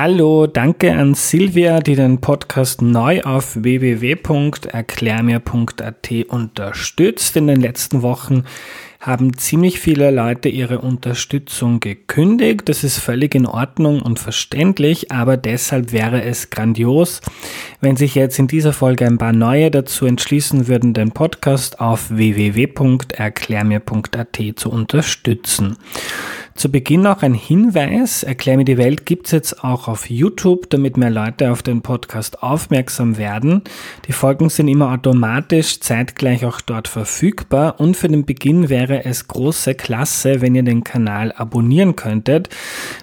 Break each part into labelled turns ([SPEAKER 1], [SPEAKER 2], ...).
[SPEAKER 1] Hallo, danke an Silvia, die den Podcast neu auf www.erklärmir.at unterstützt. In den letzten Wochen haben ziemlich viele Leute ihre Unterstützung gekündigt. Das ist völlig in Ordnung und verständlich, aber deshalb wäre es grandios, wenn sich jetzt in dieser Folge ein paar neue dazu entschließen würden, den Podcast auf www.erklärmir.at zu unterstützen. Zu Beginn noch ein Hinweis. Erklär mir die Welt gibt's jetzt auch auf YouTube, damit mehr Leute auf den Podcast aufmerksam werden. Die Folgen sind immer automatisch zeitgleich auch dort verfügbar und für den Beginn wäre es große Klasse, wenn ihr den Kanal abonnieren könntet,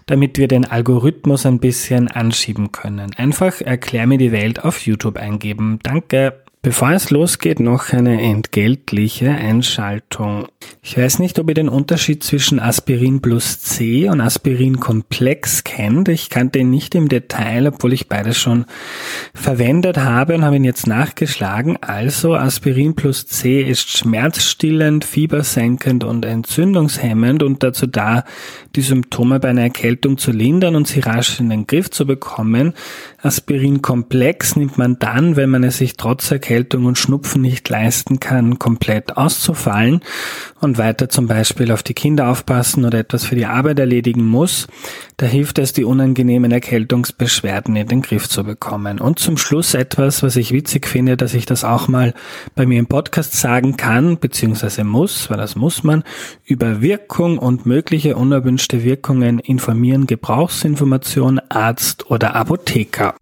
[SPEAKER 1] damit wir den Algorithmus ein bisschen anschieben können. Einfach Erklär mir die Welt auf YouTube eingeben. Danke. Bevor es losgeht, noch eine entgeltliche Einschaltung. Ich weiß nicht, ob ihr den Unterschied zwischen Aspirin plus C und Aspirin Komplex kennt. Ich kannte ihn nicht im Detail, obwohl ich beides schon verwendet habe und habe ihn jetzt nachgeschlagen. Also Aspirin plus C ist schmerzstillend, fiebersenkend und entzündungshemmend und dazu da, die Symptome bei einer Erkältung zu lindern und sie rasch in den Griff zu bekommen. Aspirin Komplex nimmt man dann, wenn man es sich trotz Erkältung und Schnupfen nicht leisten kann, komplett auszufallen und weiter zum Beispiel auf die Kinder aufpassen oder etwas für die Arbeit erledigen muss. Da hilft es, die unangenehmen Erkältungsbeschwerden in den Griff zu bekommen. Und zum Schluss etwas, was ich witzig finde, dass ich das auch mal bei mir im Podcast sagen kann, beziehungsweise muss, weil das muss man, über Wirkung und mögliche unerwünschte Wirkungen informieren Gebrauchsinformation, Arzt oder Apotheker.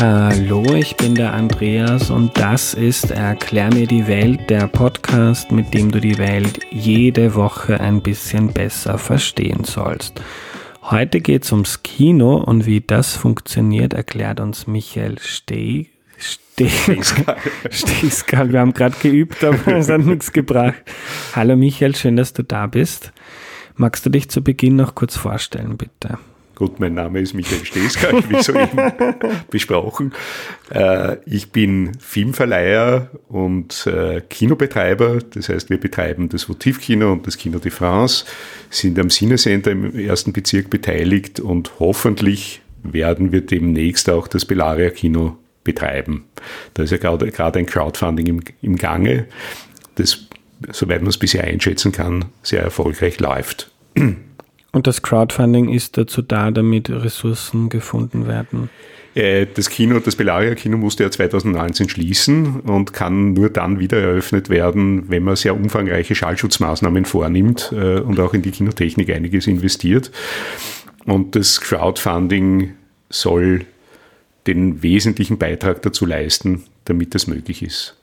[SPEAKER 1] Hallo, ich bin der Andreas und das ist Erklär mir die Welt, der Podcast, mit dem du die Welt jede Woche ein bisschen besser verstehen sollst. Heute geht es ums Kino und wie das funktioniert, erklärt uns Michael Steh. Stehskal. Wir haben gerade geübt, aber es hat nichts gebracht. Hallo Michael, schön, dass du da bist. Magst du dich zu Beginn noch kurz vorstellen, bitte?
[SPEAKER 2] Gut, mein Name ist Michael Steska, wie soeben besprochen. Äh, ich bin Filmverleiher und äh, Kinobetreiber. Das heißt, wir betreiben das Votivkino und das Kino de France, sind am Cinecenter im ersten Bezirk beteiligt und hoffentlich werden wir demnächst auch das Bellaria Kino betreiben. Da ist ja gerade, gerade ein Crowdfunding im, im Gange, das, soweit man es bisher einschätzen kann, sehr erfolgreich läuft.
[SPEAKER 1] Und das Crowdfunding ist dazu da, damit Ressourcen gefunden werden?
[SPEAKER 2] Äh, das Kino, das Bellaria Kino musste ja 2019 schließen und kann nur dann wieder eröffnet werden, wenn man sehr umfangreiche Schallschutzmaßnahmen vornimmt äh, und auch in die Kinotechnik einiges investiert. Und das Crowdfunding soll den wesentlichen Beitrag dazu leisten, damit das möglich ist.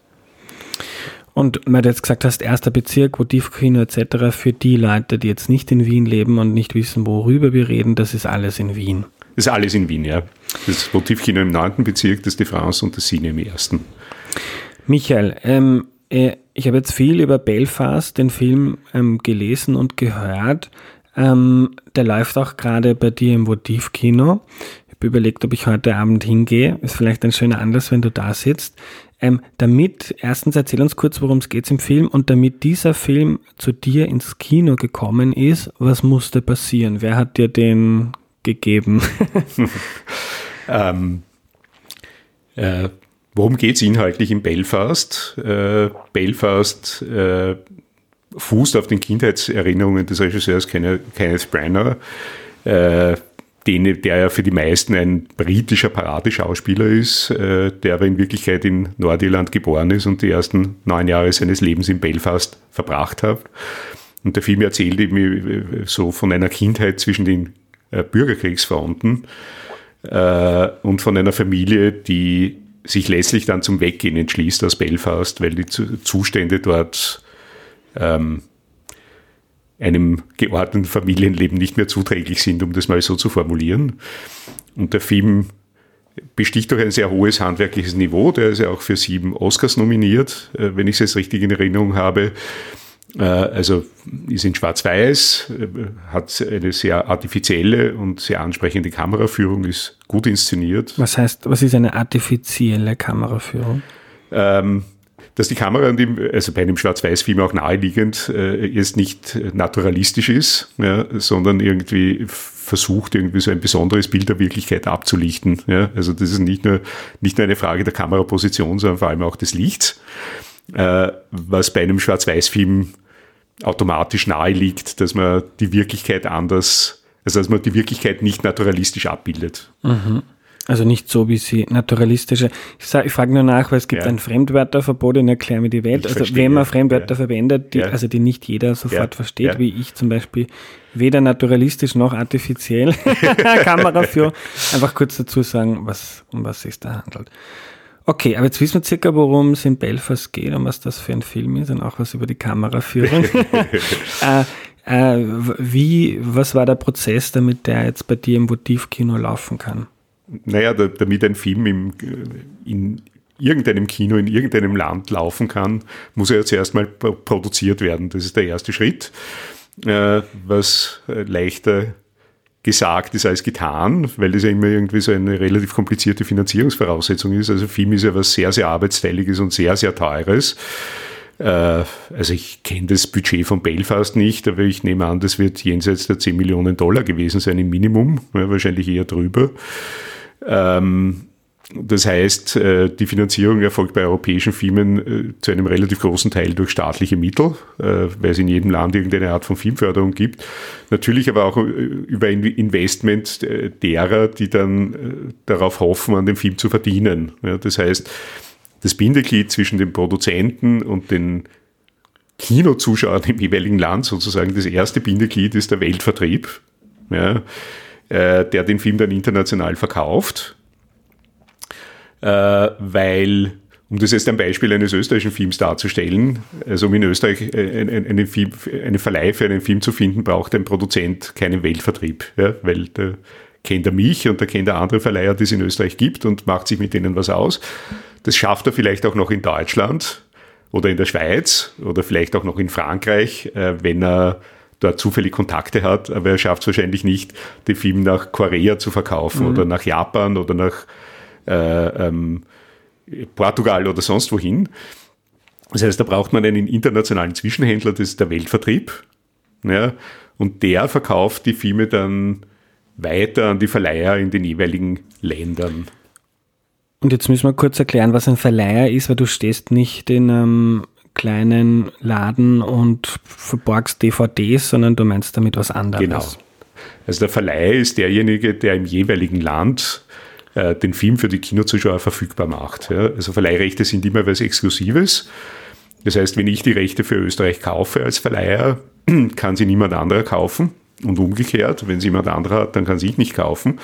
[SPEAKER 1] Und weil du jetzt gesagt hast, erster Bezirk, Votivkino etc., für die Leute, die jetzt nicht in Wien leben und nicht wissen, worüber wir reden, das ist alles in Wien.
[SPEAKER 2] Das ist alles in Wien, ja. Das Votivkino im neunten Bezirk, das De France und das Cine im ersten.
[SPEAKER 1] Michael, ähm, äh, ich habe jetzt viel über Belfast, den Film, ähm, gelesen und gehört. Ähm, der läuft auch gerade bei dir im Votivkino. Ich habe überlegt, ob ich heute Abend hingehe. Ist vielleicht ein schöner Anlass, wenn du da sitzt. Ähm, damit, erstens erzähl uns kurz, worum es geht im Film und damit dieser Film zu dir ins Kino gekommen ist, was musste passieren? Wer hat dir den gegeben?
[SPEAKER 2] ähm, äh, worum geht es inhaltlich in Belfast? Äh, Belfast äh, fußt auf den Kindheitserinnerungen des Regisseurs Kenneth Branagh. Äh, den, der ja für die meisten ein britischer Paradeschauspieler ist, äh, der aber in Wirklichkeit in Nordirland geboren ist und die ersten neun Jahre seines Lebens in Belfast verbracht hat. Und der Film erzählt eben äh, so von einer Kindheit zwischen den äh, Bürgerkriegsfronten äh, und von einer Familie, die sich letztlich dann zum Weggehen entschließt aus Belfast, weil die Zustände dort ähm, einem geordneten Familienleben nicht mehr zuträglich sind, um das mal so zu formulieren. Und der Film besticht durch ein sehr hohes handwerkliches Niveau. Der ist ja auch für sieben Oscars nominiert, äh, wenn ich es jetzt richtig in Erinnerung habe. Äh, also ist in Schwarz-Weiß, äh, hat eine sehr artifizielle und sehr ansprechende Kameraführung, ist gut inszeniert.
[SPEAKER 1] Was heißt, was ist eine artifizielle Kameraführung?
[SPEAKER 2] Ähm, dass die Kamera, also bei einem Schwarz-Weiß-Film auch naheliegend, äh, jetzt nicht naturalistisch ist, ja, sondern irgendwie versucht, irgendwie so ein besonderes Bild der Wirklichkeit abzulichten. Ja. Also das ist nicht nur, nicht nur eine Frage der Kameraposition, sondern vor allem auch des Lichts, äh, was bei einem Schwarz-Weiß-Film automatisch nahe liegt, dass man die Wirklichkeit anders, also dass man die Wirklichkeit nicht naturalistisch abbildet.
[SPEAKER 1] Mhm. Also nicht so, wie sie naturalistische. Ich, sag, ich frage nur nach, weil es gibt ja. ein Fremdwörterverbot in Erklär mir die Welt. Ich also verstehe, wenn man Fremdwörter ja. verwendet, die, ja. also die nicht jeder sofort versteht, wie ich zum Beispiel, weder naturalistisch noch artifiziell Kameraführung. Einfach kurz dazu sagen, was, um was es da handelt. Okay, aber jetzt wissen wir circa, worum es in Belfast geht und was das für ein Film ist und auch was über die Kameraführung. äh, äh, wie, was war der Prozess, damit der jetzt bei dir im Votivkino laufen kann?
[SPEAKER 2] Naja, damit ein Film im, in irgendeinem Kino in irgendeinem Land laufen kann, muss er ja zuerst mal produziert werden. Das ist der erste Schritt, äh, was leichter gesagt ist als getan, weil das ja immer irgendwie so eine relativ komplizierte Finanzierungsvoraussetzung ist. Also Film ist ja was sehr, sehr arbeitsteiliges und sehr, sehr teures. Äh, also ich kenne das Budget von Belfast nicht, aber ich nehme an, das wird jenseits der 10 Millionen Dollar gewesen sein im Minimum, wahrscheinlich eher drüber. Ähm, das heißt, äh, die Finanzierung erfolgt bei europäischen Firmen äh, zu einem relativ großen Teil durch staatliche Mittel, äh, weil es in jedem Land irgendeine Art von Filmförderung gibt. Natürlich aber auch über Investment derer, die dann darauf hoffen, an dem Film zu verdienen. Das heißt, das Bindeglied zwischen dem Produzenten und den Kinozuschauern im jeweiligen Land, sozusagen das erste Bindeglied, ist der Weltvertrieb. Äh, der den Film dann international verkauft, äh, weil um das jetzt ein Beispiel eines österreichischen Films darzustellen, also um in Österreich äh, einen, einen, Film, einen Verleih für einen Film zu finden, braucht ein Produzent keinen Weltvertrieb, ja, weil da kennt er mich und da kennt er andere Verleiher, die es in Österreich gibt und macht sich mit denen was aus. Das schafft er vielleicht auch noch in Deutschland oder in der Schweiz oder vielleicht auch noch in Frankreich, wenn er dort zufällig Kontakte hat, aber er schafft es wahrscheinlich nicht, den Film nach Korea zu verkaufen mhm. oder nach Japan oder nach äh, ähm, Portugal oder sonst wohin. Das heißt, da braucht man einen internationalen Zwischenhändler, das ist der Weltvertrieb. Ja, und der verkauft die Filme dann weiter an die Verleiher in den jeweiligen Ländern.
[SPEAKER 1] Und jetzt müssen wir kurz erklären, was ein Verleiher ist, weil du stehst nicht in einem kleinen Laden und verborgst DVDs, sondern du meinst damit was anderes.
[SPEAKER 2] Genau. Also der Verleih ist derjenige, der im jeweiligen Land äh, den Film für die Kinozuschauer verfügbar macht. Ja. Also Verleihrechte sind immer was Exklusives. Das heißt, wenn ich die Rechte für Österreich kaufe als Verleiher, kann sie niemand anderer kaufen. Und umgekehrt, wenn sie jemand anderer hat, dann kann sie ich nicht kaufen.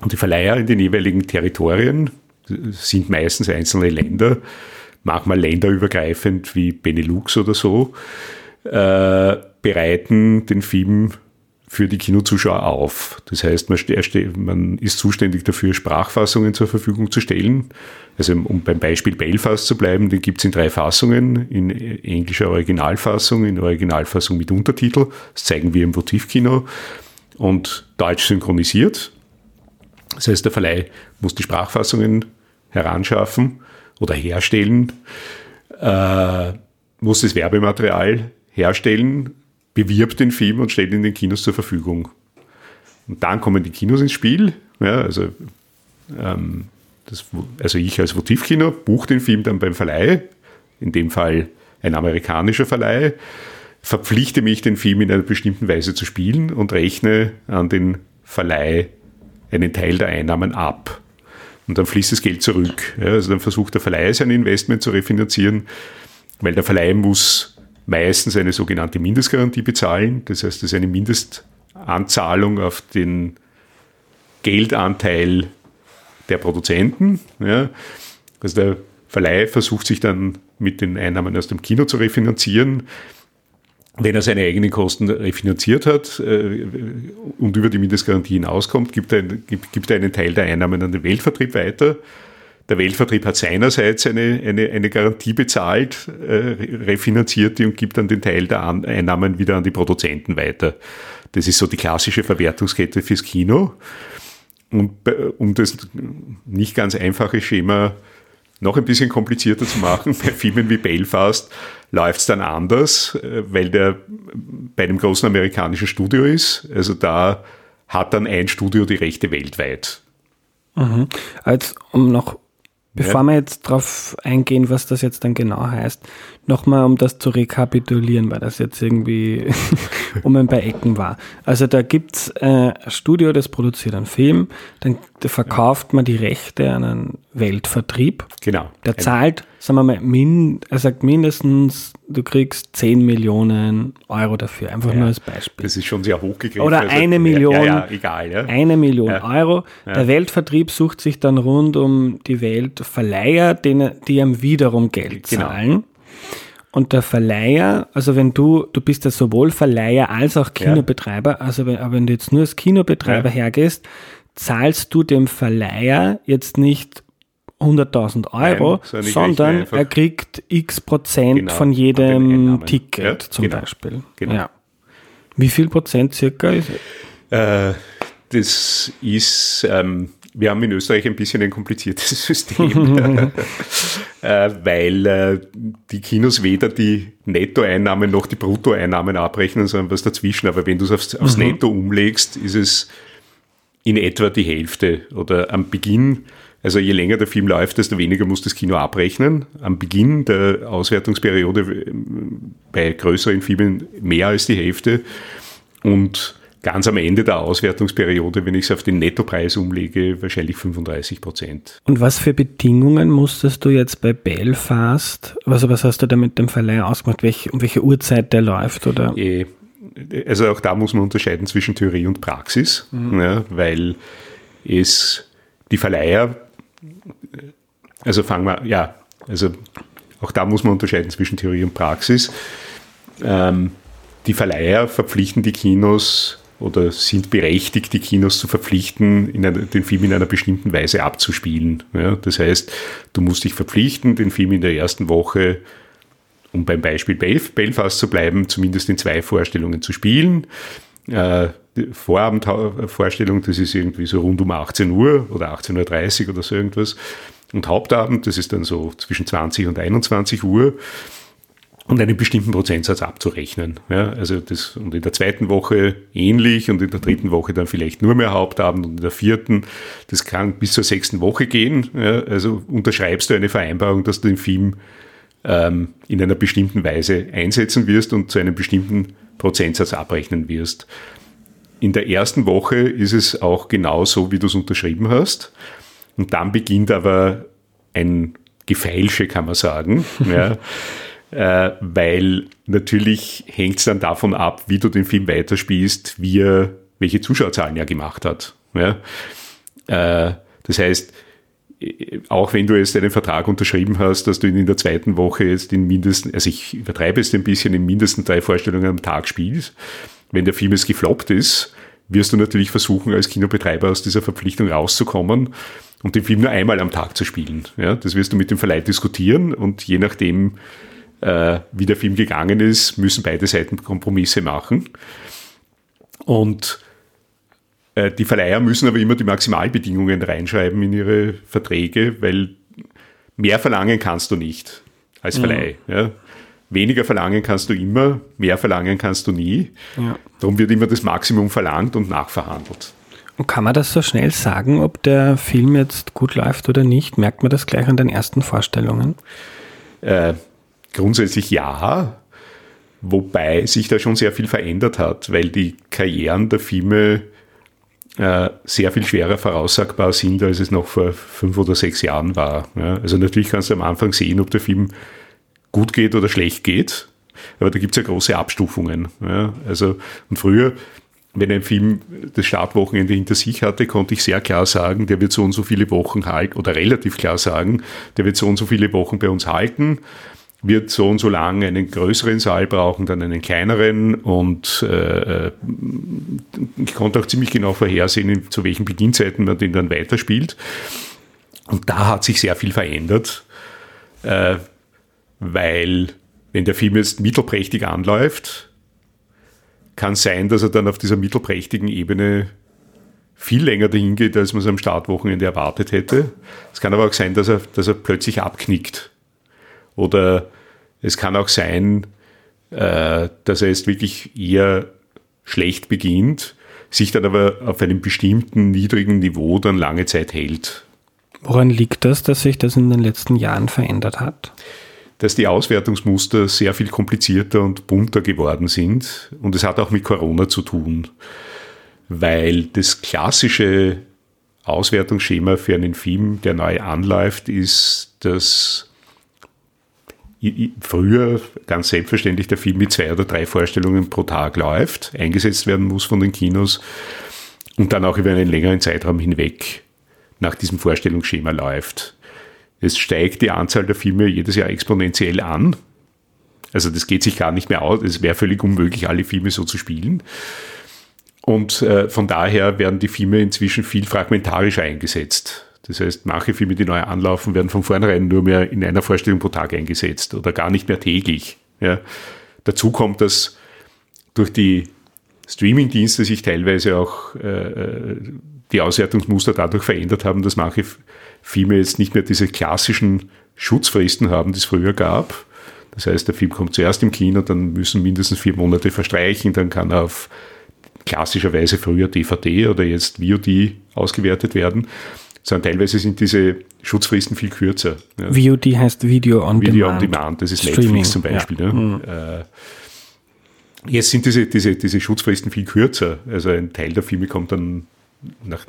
[SPEAKER 2] Und die Verleiher in den jeweiligen Territorien sind meistens einzelne Länder, manchmal länderübergreifend wie Benelux oder so, äh, bereiten den Film für die Kinozuschauer auf. Das heißt, man, man, ist zuständig dafür, Sprachfassungen zur Verfügung zu stellen. Also um beim Beispiel Belfast zu bleiben, den gibt es in drei Fassungen, in englischer Originalfassung, in Originalfassung mit Untertitel, das zeigen wir im Votivkino, und deutsch synchronisiert. Das heißt, der Verleih muss die Sprachfassungen heranschaffen oder herstellen, äh, muss das Werbematerial herstellen, bewirbt den Film und stellt ihn den Kinos zur Verfügung. Und dann kommen die Kinos ins Spiel. Ja, also, ähm, das, also ich als Votivkino buche den Film dann beim Verleih, in dem Fall ein amerikanischer Verleih, verpflichte mich, den Film in einer bestimmten Weise zu spielen und rechne an den Verleih einen Teil der Einnahmen ab. Und dann fließt das Geld zurück. Ja, also dann versucht der Verleih sein Investment zu refinanzieren, weil der Verleih muss meistens eine sogenannte Mindestgarantie bezahlen. Das heißt, das ist eine Mindestanzahlung auf den Geldanteil der Produzenten. Ja. Also der Verleih versucht sich dann mit den Einnahmen aus dem Kino zu refinanzieren wenn er seine eigenen Kosten refinanziert hat äh, und über die Mindestgarantie hinauskommt, gibt er, gibt, gibt er einen Teil der Einnahmen an den Weltvertrieb weiter. Der Weltvertrieb hat seinerseits eine, eine, eine Garantie bezahlt, äh, refinanziert die und gibt dann den Teil der an Einnahmen wieder an die Produzenten weiter. Das ist so die klassische Verwertungskette fürs Kino. Und um das nicht ganz einfache Schema noch ein bisschen komplizierter zu machen, bei Filmen wie Belfast läuft es dann anders, äh, weil der bei einem großen amerikanischen Studio ist. Also da hat dann ein Studio die Rechte weltweit.
[SPEAKER 1] Mhm. Als um noch Bevor ja. wir jetzt darauf eingehen, was das jetzt dann genau heißt, nochmal um das zu rekapitulieren, weil das jetzt irgendwie um ein paar Ecken war. Also da gibt's äh, ein Studio, das produziert einen Film, dann verkauft man die Rechte an einen Weltvertrieb.
[SPEAKER 2] Genau.
[SPEAKER 1] Der zahlt, sagen wir mal, min, er sagt mindestens, du kriegst 10 Millionen Euro dafür, einfach ja, nur als Beispiel.
[SPEAKER 2] Das ist schon sehr hochgegriffen.
[SPEAKER 1] Oder also, eine Million, ja,
[SPEAKER 2] ja, egal, ja.
[SPEAKER 1] eine Million Euro. Der Weltvertrieb sucht sich dann rund um die Welt Verleiher, denen, die ihm wiederum Geld genau. zahlen. Und der Verleiher, also wenn du, du bist ja sowohl Verleiher als auch Kinobetreiber, also wenn, aber wenn du jetzt nur als Kinobetreiber hergehst, zahlst du dem Verleiher jetzt nicht 100.000 Euro, Nein, sondern er kriegt x Prozent genau, von jedem Ticket ja, zum genau, Beispiel. Genau. Ja. Wie viel Prozent circa ist?
[SPEAKER 2] Äh, das ist, ähm, wir haben in Österreich ein bisschen ein kompliziertes System, äh, weil äh, die Kinos weder die Nettoeinnahmen noch die Bruttoeinnahmen abrechnen, sondern was dazwischen. Aber wenn du es aufs, aufs mhm. Netto umlegst, ist es in etwa die Hälfte. Oder am Beginn, also je länger der Film läuft, desto weniger muss das Kino abrechnen. Am Beginn der Auswertungsperiode äh, bei größeren Filmen mehr als die Hälfte. Und ganz am Ende der Auswertungsperiode, wenn ich es auf den Nettopreis umlege, wahrscheinlich 35 Prozent.
[SPEAKER 1] Und was für Bedingungen musstest du jetzt bei Belfast, also was hast du da mit dem Verleih ausgemacht, welch, um welche Uhrzeit der läuft? Oder?
[SPEAKER 2] Eh, also auch da muss man unterscheiden zwischen Theorie und Praxis, mhm. ja, weil es die Verleiher, also fangen wir, ja, also auch da muss man unterscheiden zwischen Theorie und Praxis. Ähm, die Verleiher verpflichten die Kinos oder sind berechtigt, die Kinos zu verpflichten, einer, den Film in einer bestimmten Weise abzuspielen. Ja, das heißt, du musst dich verpflichten, den Film in der ersten Woche um beim Beispiel Belf Belfast zu bleiben, zumindest in zwei Vorstellungen zu spielen. Äh, Vorabendvorstellung, das ist irgendwie so rund um 18 Uhr oder 18.30 Uhr oder so irgendwas. Und Hauptabend, das ist dann so zwischen 20 und 21 Uhr und einen bestimmten Prozentsatz abzurechnen. Ja, also das, und in der zweiten Woche ähnlich und in der dritten Woche dann vielleicht nur mehr Hauptabend und in der vierten, das kann bis zur sechsten Woche gehen. Ja, also unterschreibst du eine Vereinbarung, dass du den Film ähm, in einer bestimmten Weise einsetzen wirst und zu einem bestimmten Prozentsatz abrechnen wirst. In der ersten Woche ist es auch genau so, wie du es unterschrieben hast. Und dann beginnt aber ein Gefeilsche, kann man sagen. ja, äh, weil natürlich hängt es dann davon ab, wie du den Film weiterspielst, wie er, welche Zuschauerzahlen er gemacht hat. Ja? Äh, das heißt, auch wenn du jetzt einen Vertrag unterschrieben hast, dass du ihn in der zweiten Woche jetzt in mindestens, also ich übertreibe es ein bisschen, in mindestens drei Vorstellungen am Tag spielst, wenn der Film jetzt gefloppt ist, wirst du natürlich versuchen, als Kinobetreiber aus dieser Verpflichtung rauszukommen und den Film nur einmal am Tag zu spielen. Ja, das wirst du mit dem Verleih diskutieren und je nachdem, äh, wie der Film gegangen ist, müssen beide Seiten Kompromisse machen. Und äh, die Verleiher müssen aber immer die Maximalbedingungen reinschreiben in ihre Verträge, weil mehr verlangen kannst du nicht als Verleih. Mhm. Ja. Weniger verlangen kannst du immer, mehr verlangen kannst du nie. Ja. Darum wird immer das Maximum verlangt und nachverhandelt.
[SPEAKER 1] Und kann man das so schnell sagen, ob der Film jetzt gut läuft oder nicht? Merkt man das gleich an den ersten Vorstellungen?
[SPEAKER 2] Äh, grundsätzlich ja, wobei sich da schon sehr viel verändert hat, weil die Karrieren der Filme äh, sehr viel schwerer voraussagbar sind, als es noch vor fünf oder sechs Jahren war. Ja, also natürlich kannst du am Anfang sehen, ob der Film gut geht oder schlecht geht, aber da gibt es ja große Abstufungen. Ja, also, und früher, wenn ein Film das Startwochenende hinter sich hatte, konnte ich sehr klar sagen, der wird so und so viele Wochen halten, oder relativ klar sagen, der wird so und so viele Wochen bei uns halten wird so und so lang einen größeren Saal brauchen, dann einen kleineren und äh, ich konnte auch ziemlich genau vorhersehen, zu welchen Beginnzeiten man den dann weiterspielt. Und da hat sich sehr viel verändert, äh, weil wenn der Film jetzt mittelprächtig anläuft, kann sein, dass er dann auf dieser mittelprächtigen Ebene viel länger dahin geht, als man es am Startwochenende erwartet hätte. Es kann aber auch sein, dass er, dass er plötzlich abknickt. Oder es kann auch sein, äh, dass er jetzt wirklich eher schlecht beginnt, sich dann aber auf einem bestimmten niedrigen Niveau dann lange Zeit hält.
[SPEAKER 1] Woran liegt das, dass sich das in den letzten Jahren verändert hat?
[SPEAKER 2] Dass die Auswertungsmuster sehr viel komplizierter und bunter geworden sind. Und es hat auch mit Corona zu tun, weil das klassische Auswertungsschema für einen Film, der neu anläuft, ist, dass früher ganz selbstverständlich der Film mit zwei oder drei Vorstellungen pro Tag läuft, eingesetzt werden muss von den Kinos und dann auch über einen längeren Zeitraum hinweg nach diesem Vorstellungsschema läuft. Es steigt die Anzahl der Filme jedes Jahr exponentiell an. Also das geht sich gar nicht mehr aus. Es wäre völlig unmöglich, alle Filme so zu spielen. Und äh, von daher werden die Filme inzwischen viel fragmentarischer eingesetzt. Das heißt, manche Filme, die neu anlaufen, werden von vornherein nur mehr in einer Vorstellung pro Tag eingesetzt oder gar nicht mehr täglich. Ja. Dazu kommt, dass durch die Streaming-Dienste sich teilweise auch äh, die Auswertungsmuster dadurch verändert haben, dass manche Filme jetzt nicht mehr diese klassischen Schutzfristen haben, die es früher gab. Das heißt, der Film kommt zuerst im Kino, dann müssen mindestens vier Monate verstreichen, dann kann er auf klassischerweise früher DVD oder jetzt VOD ausgewertet werden sondern teilweise sind diese Schutzfristen viel kürzer.
[SPEAKER 1] Ja. VOD heißt Video on
[SPEAKER 2] Video Demand. Video on Demand, das ist Streaming. Netflix zum Beispiel. Ja. Mhm. Äh, jetzt sind diese, diese, diese Schutzfristen viel kürzer. Also ein Teil der Filme kommt dann nach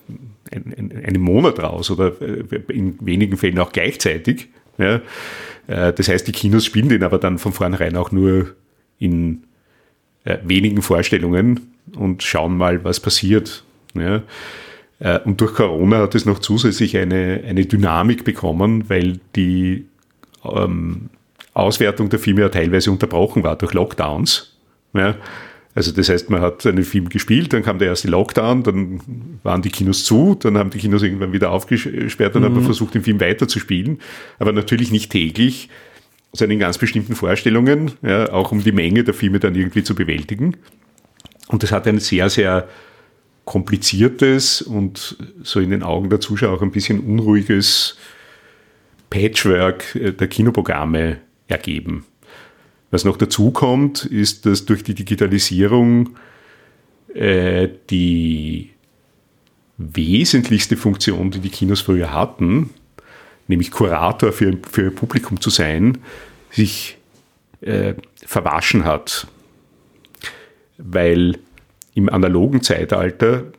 [SPEAKER 2] einem Monat raus oder äh, in wenigen Fällen auch gleichzeitig. Ja. Äh, das heißt, die Kinos spielen den aber dann von vornherein auch nur in wenigen Vorstellungen und schauen mal, was passiert. Ja. Äh, und durch Corona hat es noch zusätzlich eine, eine Dynamik bekommen, weil die ähm, Auswertung der Filme ja teilweise unterbrochen war durch Lockdowns. Ja. Also das heißt, man hat einen Film gespielt, dann kam der erste Lockdown, dann waren die Kinos zu, dann haben die Kinos irgendwann wieder aufgesperrt und mhm. haben versucht, den Film weiterzuspielen. Aber natürlich nicht täglich, sondern in ganz bestimmten Vorstellungen, ja, auch um die Menge der Filme dann irgendwie zu bewältigen. Und das hat eine sehr, sehr kompliziertes und so in den Augen der Zuschauer auch ein bisschen unruhiges Patchwork äh, der Kinoprogramme ergeben. Was noch dazu kommt, ist, dass durch die Digitalisierung äh, die wesentlichste Funktion, die die Kinos früher hatten, nämlich Kurator für, für ihr Publikum zu sein, sich äh, verwaschen hat. Weil im analogen Zeitalter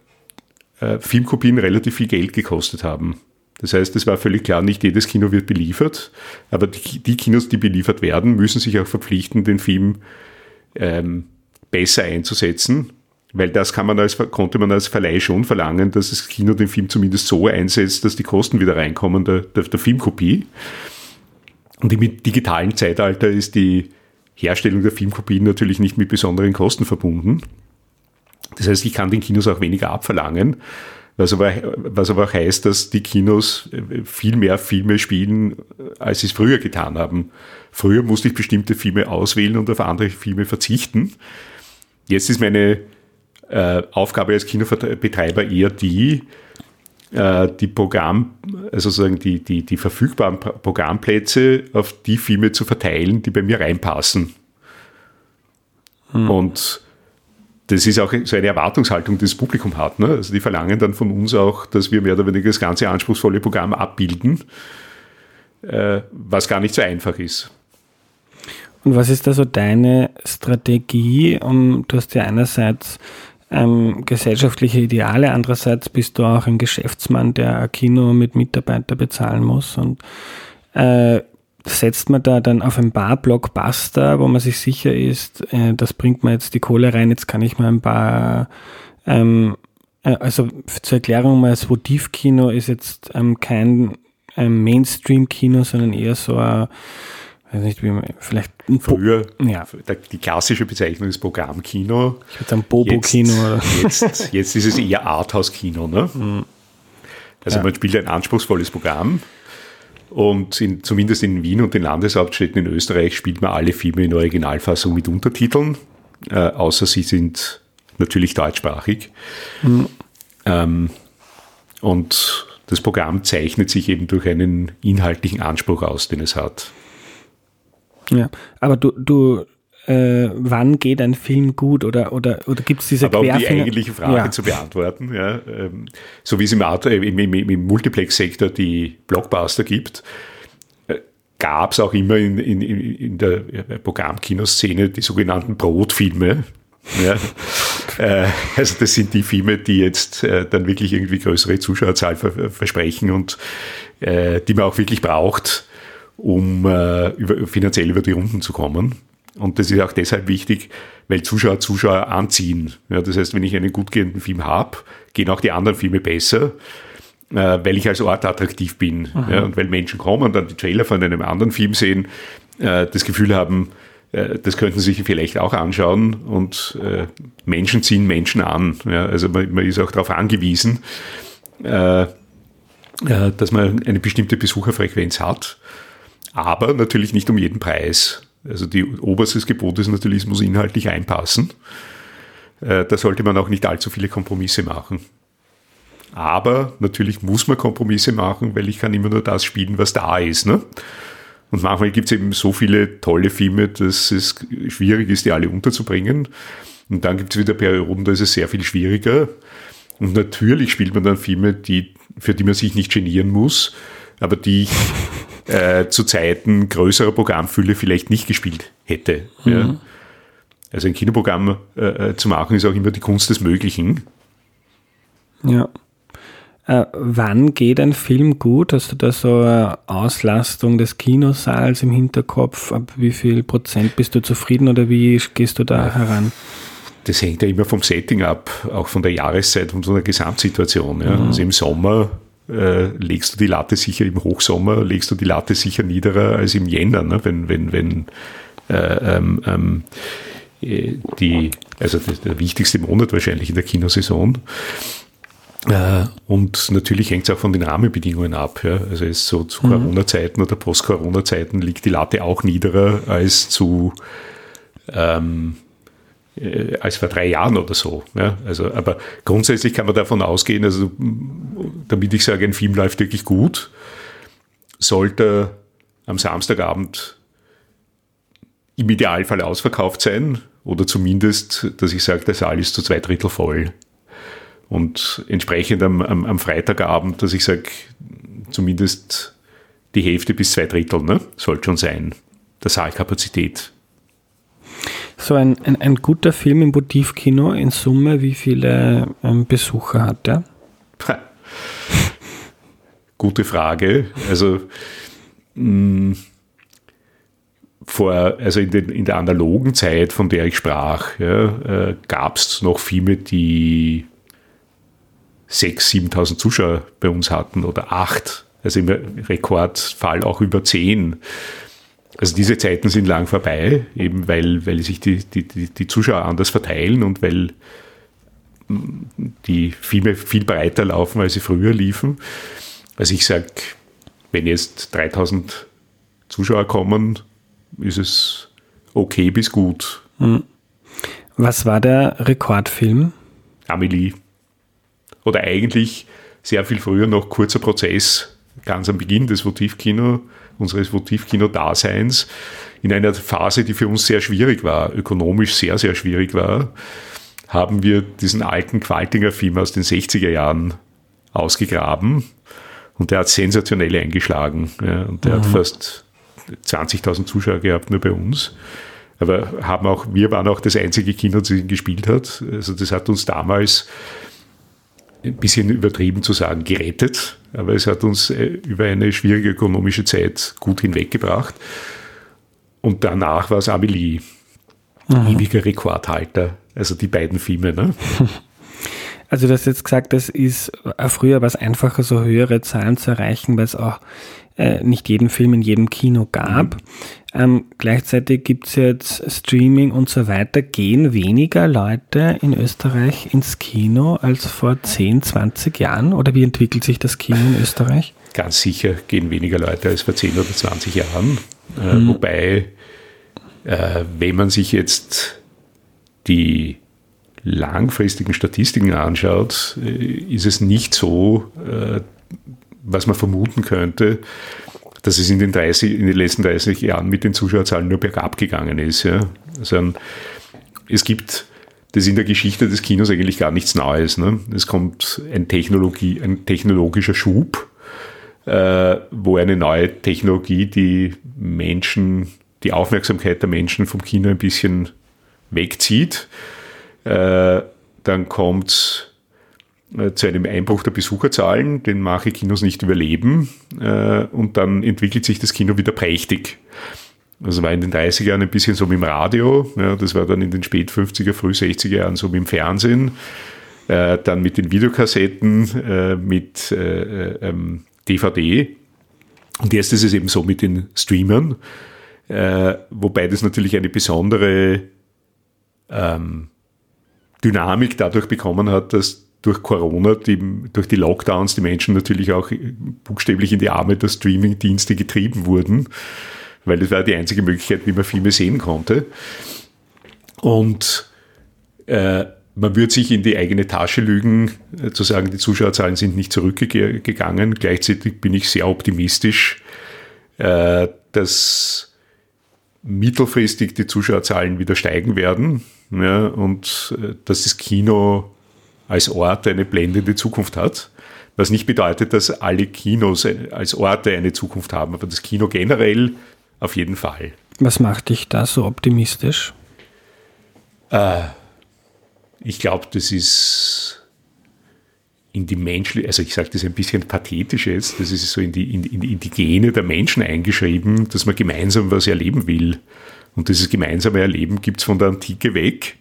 [SPEAKER 2] äh, Filmkopien relativ viel Geld gekostet haben. Das heißt, es war völlig klar, nicht jedes Kino wird beliefert, aber die, die Kinos, die beliefert werden, müssen sich auch verpflichten, den Film ähm, besser einzusetzen, weil das kann man als, konnte man als Verleih schon verlangen, dass das Kino den Film zumindest so einsetzt, dass die Kosten wieder reinkommen der, der, der Filmkopie. Und im digitalen Zeitalter ist die Herstellung der Filmkopien natürlich nicht mit besonderen Kosten verbunden. Das heißt, ich kann den Kinos auch weniger abverlangen, was aber, was aber auch heißt, dass die Kinos viel mehr Filme spielen, als sie es früher getan haben. Früher musste ich bestimmte Filme auswählen und auf andere Filme verzichten. Jetzt ist meine äh, Aufgabe als Kinobetreiber eher die, äh, die Programm, also sozusagen die, die, die verfügbaren Programmplätze auf die Filme zu verteilen, die bei mir reinpassen. Hm. Und das ist auch so eine Erwartungshaltung, die das Publikum hat. Ne? Also die verlangen dann von uns auch, dass wir mehr oder weniger das ganze anspruchsvolle Programm abbilden, äh, was gar nicht so einfach ist.
[SPEAKER 1] Und was ist da so deine Strategie? Um, du hast ja einerseits ähm, gesellschaftliche Ideale, andererseits bist du auch ein Geschäftsmann, der ein Kino mit Mitarbeiter bezahlen muss. Und äh, setzt man da dann auf ein paar Blockbuster, wo man sich sicher ist, äh, das bringt mir jetzt die Kohle rein, jetzt kann ich mal ein paar, ähm, äh, also zur Erklärung mal, das Votivkino ist jetzt ähm, kein ähm, Mainstream-Kino, sondern eher so ein, weiß nicht, wie man, vielleicht
[SPEAKER 2] Früher, ja. die klassische Bezeichnung ist Programmkino.
[SPEAKER 1] Ich würde sagen Bobo-Kino.
[SPEAKER 2] Jetzt, jetzt, jetzt, ist es eher Arthouse-Kino, ne? Mhm. Also ja. man spielt ein anspruchsvolles Programm und in, zumindest in Wien und den Landeshauptstädten in Österreich spielt man alle Filme in Originalfassung mit Untertiteln, äh, außer sie sind natürlich deutschsprachig. Mhm. Ähm, und das Programm zeichnet sich eben durch einen inhaltlichen Anspruch aus, den es hat.
[SPEAKER 1] Ja, aber du, du äh, wann geht ein Film gut oder, oder, oder gibt es diese
[SPEAKER 2] Aber um die eigentliche Frage ja. zu beantworten, ja, ähm, so wie es im, im, im, im Multiplex-Sektor die Blockbuster gibt, äh, gab es auch immer in, in, in der Programmkinoszene die sogenannten Brotfilme. Ja. äh, also das sind die Filme, die jetzt äh, dann wirklich irgendwie größere Zuschauerzahl versprechen und die man auch wirklich braucht, um über, finanziell über die Runden zu kommen. Und das ist auch deshalb wichtig, weil Zuschauer Zuschauer anziehen. Ja, das heißt, wenn ich einen gut gehenden Film habe, gehen auch die anderen Filme besser, äh, weil ich als Ort attraktiv bin. Ja, und weil Menschen kommen und dann die Trailer von einem anderen Film sehen, äh, das Gefühl haben, äh, das könnten Sie sich vielleicht auch anschauen und äh, Menschen ziehen Menschen an. Ja, also man, man, ist auch darauf angewiesen, äh, äh, dass man eine bestimmte Besucherfrequenz hat, aber natürlich nicht um jeden Preis. Also die oberstes Gebot ist natürlich, es muss inhaltlich einpassen. Äh, da sollte man auch nicht allzu viele Kompromisse machen. Aber natürlich muss man Kompromisse machen, weil ich kann immer nur das spielen, was da ist. Ne? Und manchmal gibt es eben so viele tolle Filme, dass es schwierig ist, die alle unterzubringen. Und dann gibt es wieder Perioden, da ist es sehr viel schwieriger. Und natürlich spielt man dann Filme, die, für die man sich nicht genieren muss, aber die ich äh, zu Zeiten größerer Programmfülle vielleicht nicht gespielt hätte. Mhm. Ja. Also ein Kinoprogramm äh, äh, zu machen ist auch immer die Kunst des Möglichen.
[SPEAKER 1] Ja. Äh, wann geht ein Film gut? Hast du da so eine Auslastung des Kinosaals im Hinterkopf? Ab wie viel Prozent bist du zufrieden oder wie gehst du da heran?
[SPEAKER 2] Das hängt ja immer vom Setting ab, auch von der Jahreszeit und von der Gesamtsituation. Ja. Mhm. Also im Sommer äh, legst du die Latte sicher im Hochsommer, legst du die Latte sicher niederer als im Jänner, ne? wenn, wenn, wenn äh, ähm, ähm, äh, die, also der wichtigste Monat wahrscheinlich in der Kinosaison. Äh, und natürlich hängt es auch von den Rahmenbedingungen ab. Ja. Also ist so zu mhm. Corona-Zeiten oder Post-Corona-Zeiten liegt die Latte auch niederer als zu ähm, äh, als vor drei Jahren oder so. Ja. Also, aber grundsätzlich kann man davon ausgehen, also damit ich sage, ein Film läuft wirklich gut, sollte am Samstagabend im Idealfall ausverkauft sein oder zumindest, dass ich sage, der Saal ist zu zwei Drittel voll. Und entsprechend am, am, am Freitagabend, dass ich sage, zumindest die Hälfte bis zwei Drittel, ne? Sollte schon sein, der Saalkapazität.
[SPEAKER 1] So ein, ein, ein guter Film im Motivkino in Summe, wie viele ähm, Besucher hat der?
[SPEAKER 2] Gute Frage. Also mh, mm, vor, also in, den, in, der analogen Zeit, von der ich sprach, ja, äh, gab es noch Filme, die 6.000, 7.000 Zuschauer bei uns hatten oder 8. Also im Rekordfall auch über 10. Also diese Zeiten sind lang vorbei, eben weil, weil sich die, die, die Zuschauer anders verteilen und weil die Filme viel breiter laufen, als sie früher liefen. Also ich sage, wenn jetzt 3000 Zuschauer kommen, ist es okay bis gut. Hm.
[SPEAKER 1] Was war der Rekordfilm?
[SPEAKER 2] Amelie oder eigentlich sehr viel früher noch kurzer Prozess, ganz am Beginn des Votivkino, unseres Votivkino-Daseins, in einer Phase, die für uns sehr schwierig war, ökonomisch sehr, sehr schwierig war, haben wir diesen alten Qualtinger Film aus den 60er Jahren ausgegraben und der hat sensationell eingeschlagen. Ja, und der mhm. hat fast 20.000 Zuschauer gehabt, nur bei uns. Aber haben auch, wir waren auch das einzige Kino, das ihn gespielt hat. Also das hat uns damals ein bisschen übertrieben zu sagen, gerettet, aber es hat uns äh, über eine schwierige ökonomische Zeit gut hinweggebracht. Und danach war es Amelie, mhm. ewiger Rekordhalter, also die beiden Filme. Ne?
[SPEAKER 1] Also du hast jetzt gesagt, das ist früher was einfacher, so höhere Zahlen zu erreichen, weil es auch äh, nicht jeden Film in jedem Kino gab. Mhm. Ähm, gleichzeitig gibt es jetzt Streaming und so weiter. Gehen weniger Leute in Österreich ins Kino als vor 10, 20 Jahren? Oder wie entwickelt sich das Kino in Österreich?
[SPEAKER 2] Ganz sicher gehen weniger Leute als vor 10 oder 20 Jahren. Äh, mhm. Wobei, äh, wenn man sich jetzt die langfristigen Statistiken anschaut, äh, ist es nicht so, äh, was man vermuten könnte, dass es in den, 30, in den letzten 30 Jahren mit den Zuschauerzahlen nur bergab gegangen ist. Ja. Also es gibt das in der Geschichte des Kinos eigentlich gar nichts Neues. Ne? Es kommt ein, Technologie, ein technologischer Schub, äh, wo eine neue Technologie die Menschen, die Aufmerksamkeit der Menschen vom Kino ein bisschen wegzieht. Äh, dann kommt äh, zu einem Einbruch der Besucherzahlen, den manche Kinos nicht überleben. Äh, und dann entwickelt sich das Kino wieder prächtig. Also war in den 30er Jahren ein bisschen so wie im Radio, ja, das war dann in den spät 50er, früh 60er Jahren so wie im Fernsehen, äh, dann mit den Videokassetten, äh, mit äh, ähm, DVD und jetzt ist es eben so mit den Streamern, wobei das natürlich eine besondere ähm, Dynamik dadurch bekommen hat, dass durch Corona, die, durch die Lockdowns, die Menschen natürlich auch buchstäblich in die Arme der Streaming-Dienste getrieben wurden weil das war die einzige Möglichkeit, wie man Filme sehen konnte. Und äh, man würde sich in die eigene Tasche lügen, äh, zu sagen, die Zuschauerzahlen sind nicht zurückgegangen. Gleichzeitig bin ich sehr optimistisch, äh, dass mittelfristig die Zuschauerzahlen wieder steigen werden ja, und äh, dass das Kino als Ort eine blendende Zukunft hat. Was nicht bedeutet, dass alle Kinos äh, als Orte eine Zukunft haben, aber das Kino generell auf jeden Fall.
[SPEAKER 1] Was macht dich da so optimistisch?
[SPEAKER 2] Äh, ich glaube, das ist in die menschliche, also ich sage das ein bisschen pathetisch jetzt, das ist so in die, in, in, in die Gene der Menschen eingeschrieben, dass man gemeinsam was erleben will. Und dieses gemeinsame Erleben gibt es von der Antike weg,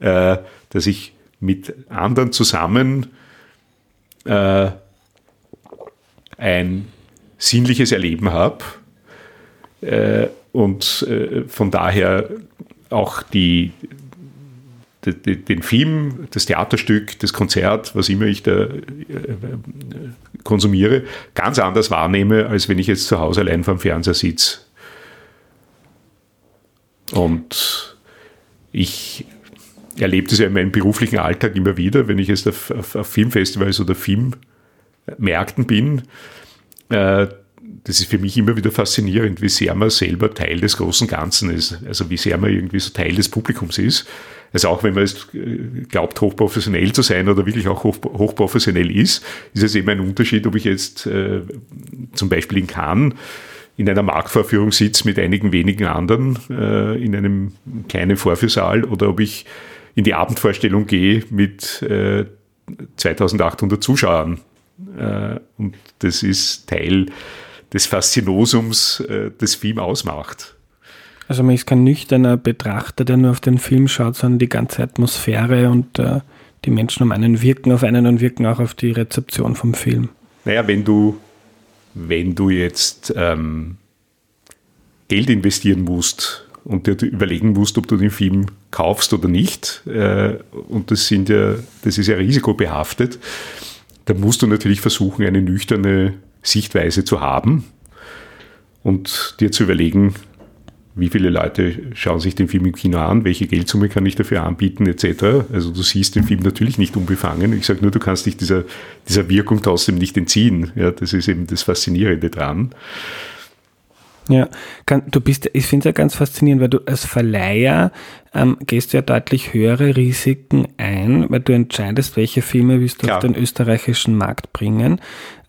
[SPEAKER 2] äh, dass ich mit anderen zusammen äh, ein sinnliches Erleben habe äh, und äh, von daher auch die, die, den Film, das Theaterstück, das Konzert, was immer ich da äh, konsumiere, ganz anders wahrnehme, als wenn ich jetzt zu Hause allein vorm Fernseher sitze. Und ich erlebe das ja in meinem beruflichen Alltag immer wieder, wenn ich jetzt auf, auf, auf Filmfestivals oder Filmmärkten bin, äh, das ist für mich immer wieder faszinierend, wie sehr man selber Teil des großen Ganzen ist. Also wie sehr man irgendwie so Teil des Publikums ist. Also auch wenn man es äh, glaubt, hochprofessionell zu sein oder wirklich auch hoch, hochprofessionell ist, ist es eben ein Unterschied, ob ich jetzt äh, zum Beispiel in Cannes in einer Marktvorführung sitze mit einigen wenigen anderen äh, in einem kleinen Vorführsaal oder ob ich in die Abendvorstellung gehe mit äh, 2800 Zuschauern. Äh, und das ist Teil des Faszinosums äh, des Film ausmacht.
[SPEAKER 1] Also man ist kein nüchterner Betrachter, der nur auf den Film schaut, sondern die ganze Atmosphäre und äh, die Menschen um einen wirken auf einen und wirken auch auf die Rezeption vom Film.
[SPEAKER 2] Naja, wenn du, wenn du jetzt ähm, Geld investieren musst und dir überlegen musst, ob du den Film kaufst oder nicht, äh, und das sind ja, das ist ja risikobehaftet, dann musst du natürlich versuchen, eine nüchterne Sichtweise zu haben und dir zu überlegen, wie viele Leute schauen sich den Film im Kino an, welche Geldsumme kann ich dafür anbieten, etc. Also du siehst den Film natürlich nicht unbefangen. Ich sage nur, du kannst dich dieser, dieser Wirkung trotzdem nicht entziehen. Ja, das ist eben das Faszinierende dran.
[SPEAKER 1] Ja, kann, du bist, ich finde es ja ganz faszinierend, weil du als Verleiher ähm, gehst ja deutlich höhere Risiken ein, weil du entscheidest, welche Filme willst du Klar. auf den österreichischen Markt bringen.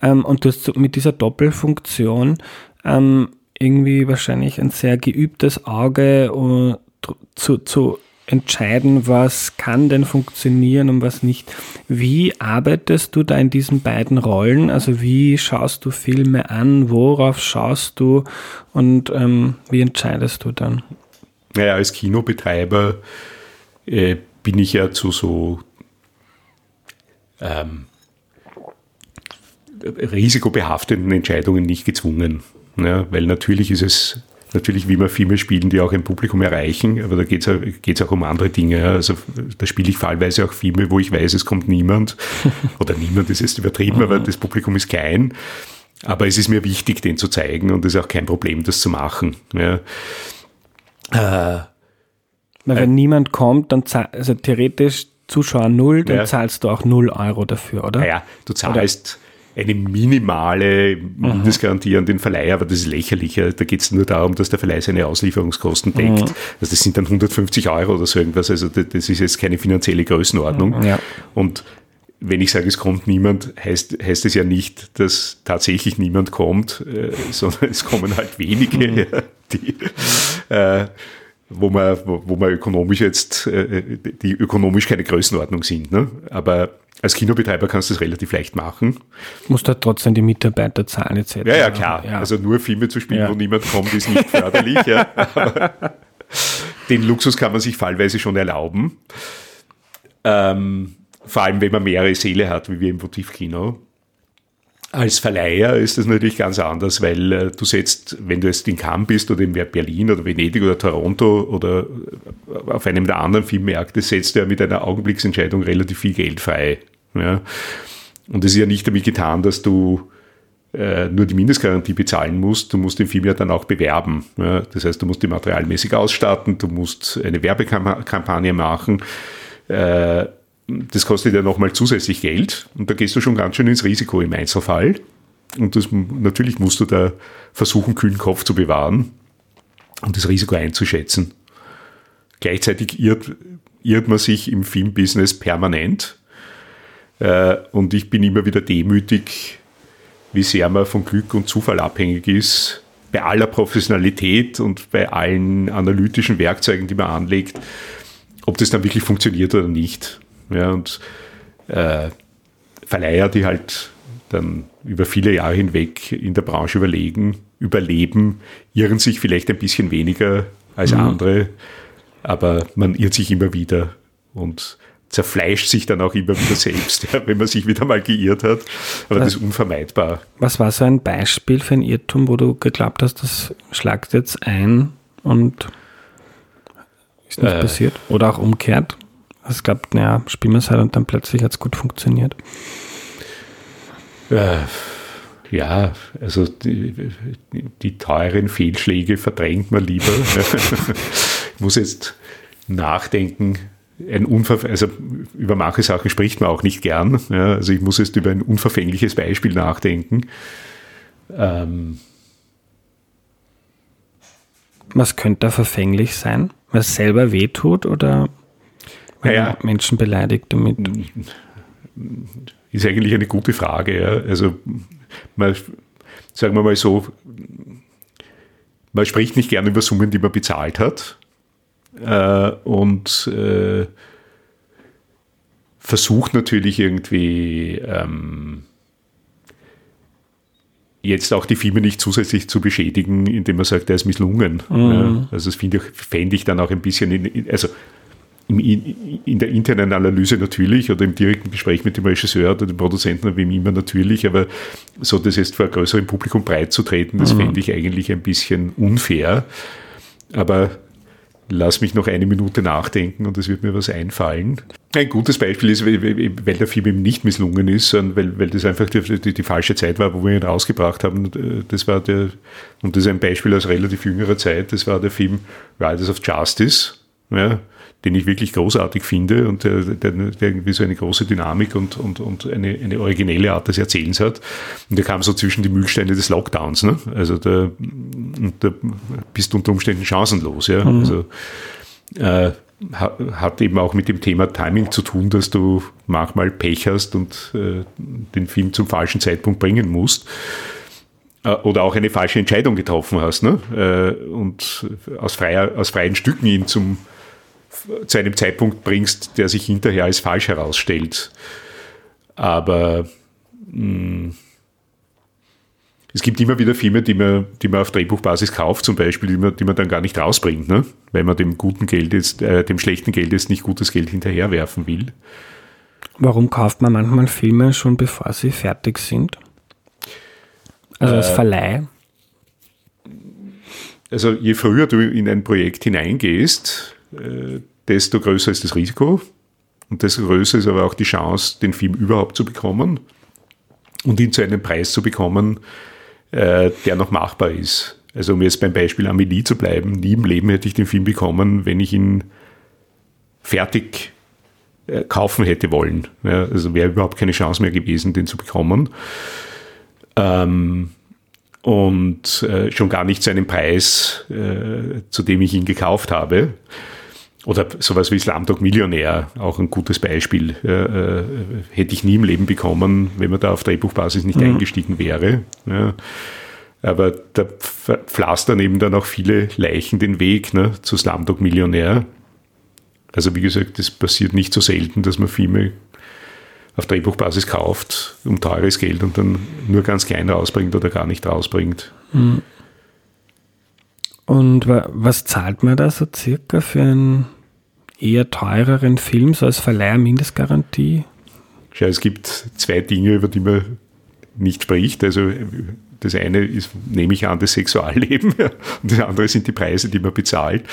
[SPEAKER 1] Ähm, und du hast mit dieser Doppelfunktion ähm, irgendwie wahrscheinlich ein sehr geübtes Auge uh, zu, zu entscheiden, was kann denn funktionieren und was nicht. Wie arbeitest du da in diesen beiden Rollen? Also wie schaust du Filme an? Worauf schaust du? Und ähm, wie entscheidest du dann?
[SPEAKER 2] Naja, als Kinobetreiber äh, bin ich ja zu so ähm, risikobehafteten Entscheidungen nicht gezwungen. Ja, weil natürlich ist es natürlich wie man Filme spielen, die auch ein Publikum erreichen, aber da geht es auch um andere Dinge. Also da spiele ich fallweise auch Filme, wo ich weiß, es kommt niemand oder niemand ist jetzt übertrieben, aber das Publikum ist klein. Aber es ist mir wichtig, den zu zeigen und es ist auch kein Problem, das zu machen. Ja.
[SPEAKER 1] Äh, Weil wenn niemand kommt, dann zahl, also theoretisch Zuschauer null, dann
[SPEAKER 2] Ja.
[SPEAKER 1] zahlst du auch null Euro dafür, oder?
[SPEAKER 2] Naja, du zahlst eine minimale
[SPEAKER 1] Mhm.
[SPEAKER 2] Mindestgarantie an den Verleiher, aber das ist lächerlicher. Da geht es nur darum, dass der Verleih seine Auslieferungskosten deckt.
[SPEAKER 1] Mhm.
[SPEAKER 2] Also das sind dann 150 Euro oder so irgendwas. Also das ist jetzt keine finanzielle Größenordnung.
[SPEAKER 1] Ja.
[SPEAKER 2] Und wenn ich sage, es kommt niemand, heißt, heißt es ja nicht, dass tatsächlich niemand kommt, äh, sondern es kommen halt wenige, ja, die, äh, wo man, wo, wo man ökonomisch jetzt, äh, die ökonomisch keine Größenordnung sind. Ne? Aber als Kinobetreiber kannst du es relativ leicht machen.
[SPEAKER 1] Musst halt trotzdem die Mitarbeiter zahlen etc.
[SPEAKER 2] Ja, ja, klar.
[SPEAKER 1] Ja.
[SPEAKER 2] Also nur Filme zu spielen,
[SPEAKER 1] Ja.
[SPEAKER 2] wo niemand kommt, ist nicht förderlich. ja. Aber den Luxus kann man sich fallweise schon erlauben. Ähm, vor allem, wenn man mehrere Seele hat, wie wir im Votivkino. Als Verleiher ist das natürlich ganz anders, weil äh, du setzt, wenn du jetzt in Cannes bist oder in Berlin oder Venedig oder Toronto oder äh, auf einem der anderen Filmmärkte, setzt du ja mit einer Augenblicksentscheidung relativ viel Geld frei. Ja? Und es ist ja nicht damit getan, dass du äh, nur die Mindestgarantie bezahlen musst, du musst den Film ja dann auch bewerben. Ja? Das heißt, du musst die materialmäßig ausstatten, du musst eine Werbekampagne machen. Äh, das kostet ja nochmal zusätzlich Geld und da gehst du schon ganz schön ins Risiko im Einzelfall. Und das, natürlich musst du da versuchen, kühlen Kopf zu bewahren und das Risiko einzuschätzen. Gleichzeitig irrt, irrt man sich im Filmbusiness permanent. Äh, und ich bin immer wieder demütig, wie sehr man von Glück und Zufall abhängig ist, bei aller Professionalität und bei allen analytischen Werkzeugen, die man anlegt, ob das dann wirklich funktioniert oder nicht. Ja, und äh, Verleiher, die halt dann über viele Jahre hinweg in der Branche überlegen, überleben, irren sich vielleicht ein bisschen weniger als andere, aber man irrt sich immer wieder und zerfleischt sich dann auch immer wieder selbst, ja, wenn man sich wieder mal geirrt hat. Aber das ist unvermeidbar.
[SPEAKER 1] Was war so ein Beispiel für ein Irrtum, wo du geglaubt hast, das schlagt jetzt ein und ist nicht
[SPEAKER 2] Äh.
[SPEAKER 1] passiert? Oder auch umkehrt? Es gab, naja, spielen wir es halt und dann plötzlich hat es gut funktioniert.
[SPEAKER 2] Äh, ja, also die, die teuren Fehlschläge verdrängt man lieber. ich muss jetzt nachdenken. Ein Unver also über manche Sachen spricht man auch nicht gern. Ja, also ich muss jetzt über ein unverfängliches Beispiel nachdenken. Ähm,
[SPEAKER 1] Was könnte da verfänglich sein? Was selber wehtut oder wenn
[SPEAKER 2] Naja.
[SPEAKER 1] Menschen beleidigt damit?
[SPEAKER 2] ist eigentlich eine gute Frage. Ja. Also man, sagen wir mal so, man spricht nicht gerne über Summen, die man bezahlt hat äh, und äh, versucht natürlich irgendwie ähm, jetzt auch die Filme nicht zusätzlich zu beschädigen, indem man sagt, der ist misslungen. Ja, also das finde ich, fände ich dann auch ein bisschen, in, in- also in, in der internen Analyse natürlich oder im direkten Gespräch mit dem Regisseur oder dem Produzenten oder wem immer natürlich, aber so das jetzt vor einem größeren Publikum breit zu treten, das fände ich eigentlich ein bisschen unfair. Aber lass mich noch eine Minute nachdenken und es wird mir was einfallen. Ein gutes Beispiel ist, weil der Film eben nicht misslungen ist, weil, weil das einfach die, die, die falsche Zeit war, wo wir ihn rausgebracht haben. Das war der, und das ist ein Beispiel aus relativ jüngerer Zeit, das war der Film Riders of Justice, ja, den ich wirklich großartig finde und der, der, der irgendwie so eine große Dynamik und, und, und eine, eine originelle Art des Erzählens hat. Und der kam so zwischen die Mühlsteine des Lockdowns. Ne? Also da, da bist du unter Umständen chancenlos. Ja? Also, äh, ha- hat eben auch mit dem Thema Timing zu tun, dass du manchmal Pech hast und äh, den Film zum falschen Zeitpunkt bringen musst. Äh, Oder auch eine falsche Entscheidung getroffen hast. Ne? Äh, und aus, freier, aus freien Stücken ihn zum, zu einem Zeitpunkt bringst, der sich hinterher als falsch herausstellt. Aber mh, es gibt immer wieder Filme, die man, die man auf Drehbuchbasis kauft, zum Beispiel, die man, die man dann gar nicht rausbringt, ne? weil man dem guten Geld jetzt, äh, dem schlechten Geld jetzt nicht gutes Geld hinterherwerfen will.
[SPEAKER 1] Warum kauft man manchmal Filme schon bevor sie fertig sind? Also als Verleih.
[SPEAKER 2] Also je früher du in ein Projekt hineingehst, äh, desto größer ist das Risiko und desto größer ist aber auch die Chance, den Film überhaupt zu bekommen und ihn zu einem Preis zu bekommen, äh, der noch machbar ist. Also um jetzt beim Beispiel Amelie zu bleiben, nie im Leben hätte ich den Film bekommen, wenn ich ihn fertig äh, kaufen hätte wollen. Ja, also wäre überhaupt keine Chance mehr gewesen, den zu bekommen. Ähm, und äh, schon gar nicht zu einem Preis, äh, zu dem ich ihn gekauft habe. Oder sowas wie Slumdog Millionär, auch ein gutes Beispiel. Äh, äh, hätte ich nie im Leben bekommen, wenn man da auf Drehbuchbasis nicht mhm. eingestiegen wäre. Ja. Aber da pflastern eben dann auch viele Leichen den Weg ne, zu Slumdog Millionär. Also wie gesagt, es passiert nicht so selten, dass man Filme auf Drehbuchbasis kauft um teures Geld und dann nur ganz klein rausbringt oder gar nicht rausbringt. Mhm.
[SPEAKER 1] Und was zahlt man da so circa für einen eher teureren Film, so als Verleiher Mindestgarantie?
[SPEAKER 2] Ja, es gibt zwei Dinge, über die man nicht spricht. Also das eine ist, nehme ich an, das Sexualleben und das andere sind die Preise, die man bezahlt.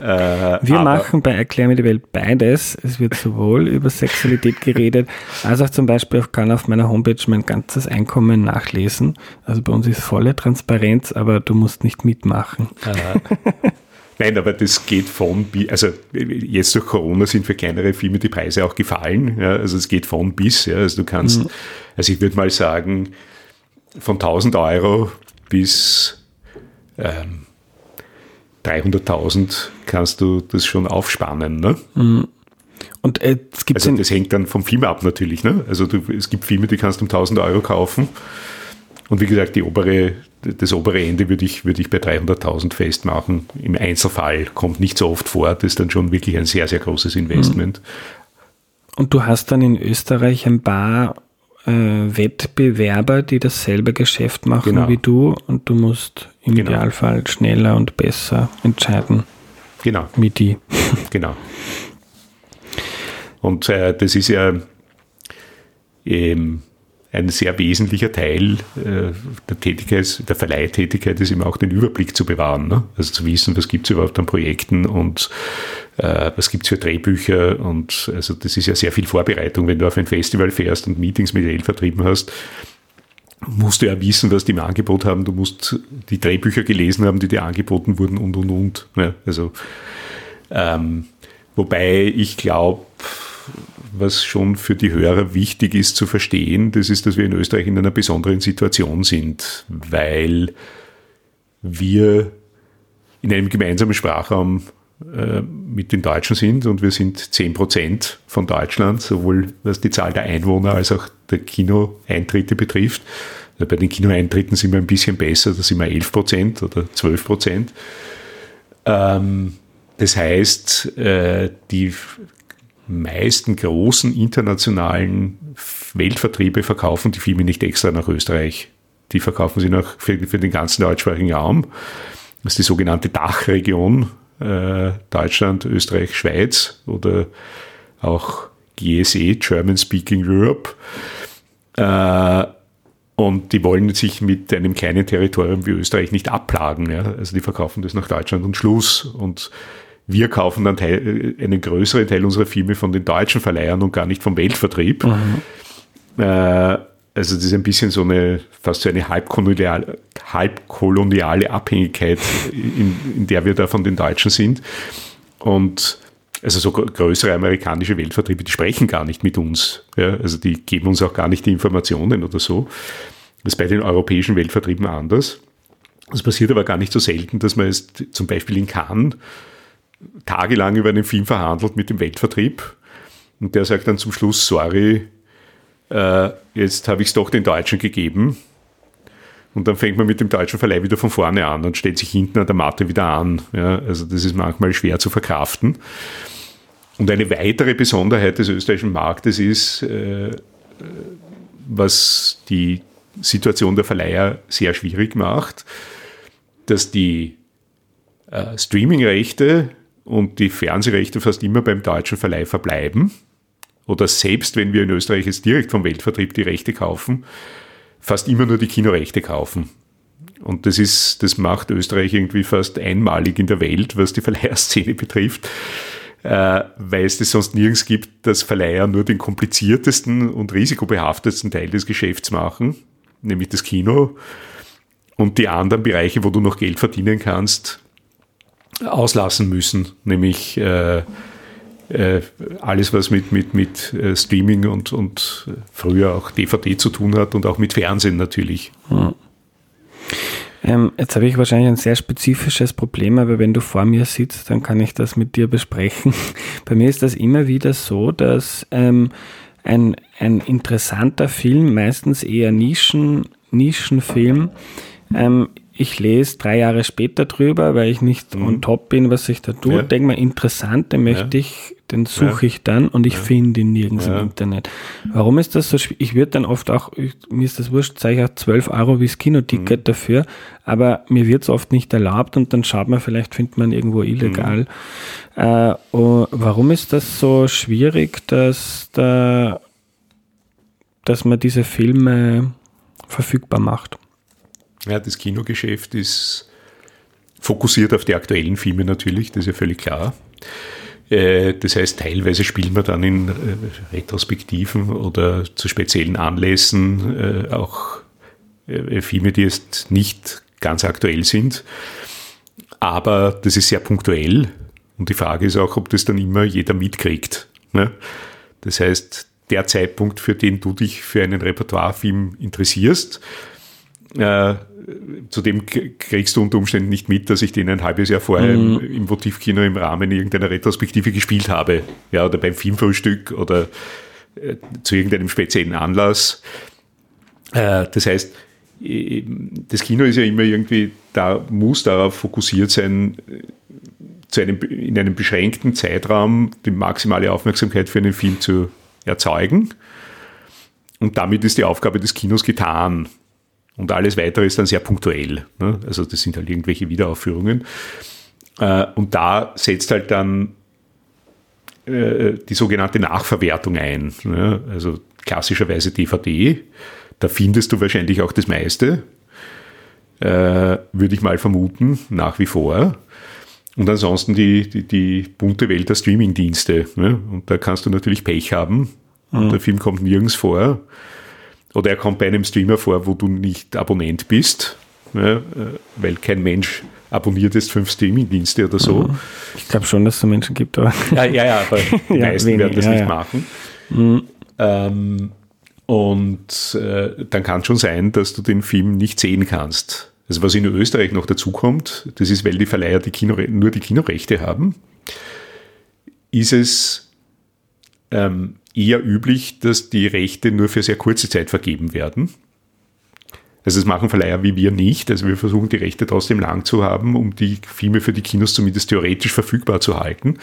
[SPEAKER 1] Äh, Wir machen bei Erklär mir die Welt beides. Es wird sowohl über Sexualität geredet, als auch zum Beispiel ich kann auf meiner Homepage mein ganzes Einkommen nachlesen. Also bei uns ist volle Transparenz, aber du musst nicht mitmachen.
[SPEAKER 2] Äh, Nein, aber das geht von, also jetzt durch Corona sind für kleinere Filme die Preise auch gefallen. Ja, also es geht von bis. Ja, also du kannst, mhm. also ich würde mal sagen, von 1000 Euro bis ähm, 300.000 kannst du das schon aufspannen. Ne? Mhm. Und äh, es gibt also das hängt dann vom Film ab natürlich. Ne? Also du, es gibt Filme, die kannst du um 1000 Euro kaufen. Und wie gesagt, die obere, das obere Ende würde ich, würde ich bei 300.000 festmachen. Im Einzelfall kommt nicht so oft vor. Das ist dann schon wirklich ein sehr, sehr großes Investment.
[SPEAKER 1] Und du hast dann in Österreich ein paar äh, Wettbewerber, die dasselbe Geschäft machen genau. wie du und du musst im genau. Idealfall schneller und besser entscheiden.
[SPEAKER 2] Genau.
[SPEAKER 1] Wie die.
[SPEAKER 2] Genau. Und äh, das ist ja ähm, ein sehr wesentlicher Teil äh, der Tätigkeit, der Verleihtätigkeit ist eben auch den Überblick zu bewahren. Ne? Also zu wissen, was gibt es überhaupt an Projekten und was gibt es für Drehbücher und also das ist ja sehr viel Vorbereitung, wenn du auf ein Festival fährst und Meetings mit El vertrieben hast musst du ja wissen, was die im Angebot haben. Du musst die Drehbücher gelesen haben, die dir angeboten wurden und und und. Ja, also ähm, wobei ich glaube, was schon für die Hörer wichtig ist zu verstehen, das ist, dass wir in Österreich in einer besonderen Situation sind, weil wir in einem gemeinsamen Sprachraum äh, mit den Deutschen sind und wir sind 10 Prozent von Deutschland, sowohl was die Zahl der Einwohner als auch der Kinoeintritte betrifft. Also bei den Kinoeintritten sind wir ein bisschen besser, da sind wir 11 Prozent oder 12 Prozent. Ähm, das heißt, äh, die meisten großen internationalen Weltvertriebe verkaufen die Filme nicht extra nach Österreich. Die verkaufen sie nach, für, für den ganzen deutschsprachigen Raum. Das ist die sogenannte Dachregion, äh, Deutschland, Österreich, Schweiz oder auch GSE, German Speaking Europe. Äh, und die wollen sich mit einem kleinen Territorium wie Österreich nicht abplagen. Ja? Also die verkaufen das nach Deutschland und Schluss. Und wir kaufen dann Teil, einen größeren Teil unserer Filme von den deutschen Verleihern und gar nicht vom Weltvertrieb. Mhm. Äh, also das ist ein bisschen so eine, fast so eine halbkoloniale, halbkoloniale Abhängigkeit, in, in der wir da von den Deutschen sind. Und also so größere amerikanische Weltvertriebe, die sprechen gar nicht mit uns. Ja? Also die geben uns auch gar nicht die Informationen oder so. Das ist bei den europäischen Weltvertrieben anders. Es passiert aber gar nicht so selten, dass man es zum Beispiel in Cannes tagelang über einen Film verhandelt mit dem Weltvertrieb. Und der sagt dann zum Schluss, sorry, äh, jetzt habe ich es doch den Deutschen gegeben. Und dann fängt man mit dem deutschen Verleih wieder von vorne an und stellt sich hinten an der Matte wieder an. Ja, also das ist manchmal schwer zu verkraften. Und eine weitere Besonderheit des österreichischen Marktes ist, äh, was die Situation der Verleiher sehr schwierig macht, dass die äh, Streaming-Rechte und die Fernsehrechte fast immer beim deutschen Verleih verbleiben. Oder selbst wenn wir in Österreich jetzt direkt vom Weltvertrieb die Rechte kaufen, fast immer nur die Kinorechte kaufen. Und das ist, das macht Österreich irgendwie fast einmalig in der Welt, was die Verleiherszene betrifft, äh, weil es das sonst nirgends gibt, dass Verleiher nur den kompliziertesten und risikobehaftetsten Teil des Geschäfts machen, nämlich das Kino. Und die anderen Bereiche, wo du noch Geld verdienen kannst, auslassen müssen, nämlich äh, äh, alles, was mit, mit, mit äh, Streaming und, und früher auch DVD zu tun hat und auch mit Fernsehen natürlich. Hm.
[SPEAKER 1] Ähm, jetzt habe ich wahrscheinlich ein sehr spezifisches Problem, aber wenn du vor mir sitzt, dann kann ich das mit dir besprechen. Bei mir ist das immer wieder so, dass ähm, ein, ein interessanter Film, meistens eher Nischen, Nischenfilm, ähm, ich lese drei Jahre später drüber, weil ich nicht mhm. on top bin, was sich da tut. Ja. Denke mal, interessant, den möchte ja. ich, den suche ja. ich dann und ich finde ihn nirgends im Internet. Warum ist das so schwierig? Ich würde dann oft auch, ich, mir ist das wurscht, zeige ich auch 12 Euro wie das Kinoticket mhm. dafür, aber mir wird es oft nicht erlaubt und dann schaut man, vielleicht findet man irgendwo illegal. Mhm. Äh, oh, warum ist das so schwierig, dass da, dass man diese Filme verfügbar macht?
[SPEAKER 2] Ja, das Kinogeschäft ist fokussiert auf die aktuellen Filme natürlich, das ist ja völlig klar. Äh, das heißt, teilweise spielen wir dann in äh, Retrospektiven oder zu speziellen Anlässen äh, auch Filme, die jetzt nicht ganz aktuell sind. Aber das ist sehr punktuell. Und die Frage ist auch, ob das dann immer jeder mitkriegt. Ne? Das heißt, der Zeitpunkt, für den du dich für einen Repertoirefilm interessierst, zudem kriegst du unter Umständen nicht mit, dass ich den ein halbes Jahr vorher mhm. im, im Votivkino im Rahmen irgendeiner Retrospektive gespielt habe. Ja, oder beim Filmfrühstück oder äh, zu irgendeinem speziellen Anlass. Äh, das heißt, das Kino ist ja immer irgendwie, da muss darauf fokussiert sein, äh, zu einem, in einem beschränkten Zeitraum die maximale Aufmerksamkeit für einen Film zu erzeugen. Und damit ist die Aufgabe des Kinos getan. Und alles weitere ist dann sehr punktuell. Ne? Also das sind halt irgendwelche Wiederaufführungen. Äh, und da setzt halt dann äh, die sogenannte Nachverwertung ein. Ne? Also klassischerweise DVD. Da findest du wahrscheinlich auch das meiste. Äh, würde ich mal vermuten, nach wie vor. Und ansonsten die, die, die bunte Welt der Streamingdienste. Ne? Und da kannst du natürlich Pech haben. Und mhm. der Film kommt nirgends vor. Oder er kommt bei einem Streamer vor, wo du nicht Abonnent bist, ja, äh, weil kein Mensch abonniert jetzt fünf Streaming-Dienste oder so. Mhm.
[SPEAKER 1] Ich glaube schon, dass es so Menschen gibt. Aber
[SPEAKER 2] ja, ja, ja, aber die ja, meisten wenig, werden das ja, nicht machen. Mhm. Ähm, und äh, dann kann es schon sein, dass du den Film nicht sehen kannst. Also was in Österreich noch dazu kommt, das ist, weil die Verleiher die Kino, nur die Kinorechte haben, ist es ähm, eher üblich, dass die Rechte nur für sehr kurze Zeit vergeben werden. Also das machen Verleiher wie wir nicht. Also wir versuchen die Rechte trotzdem lang zu haben, um die Filme für die Kinos zumindest theoretisch verfügbar zu halten.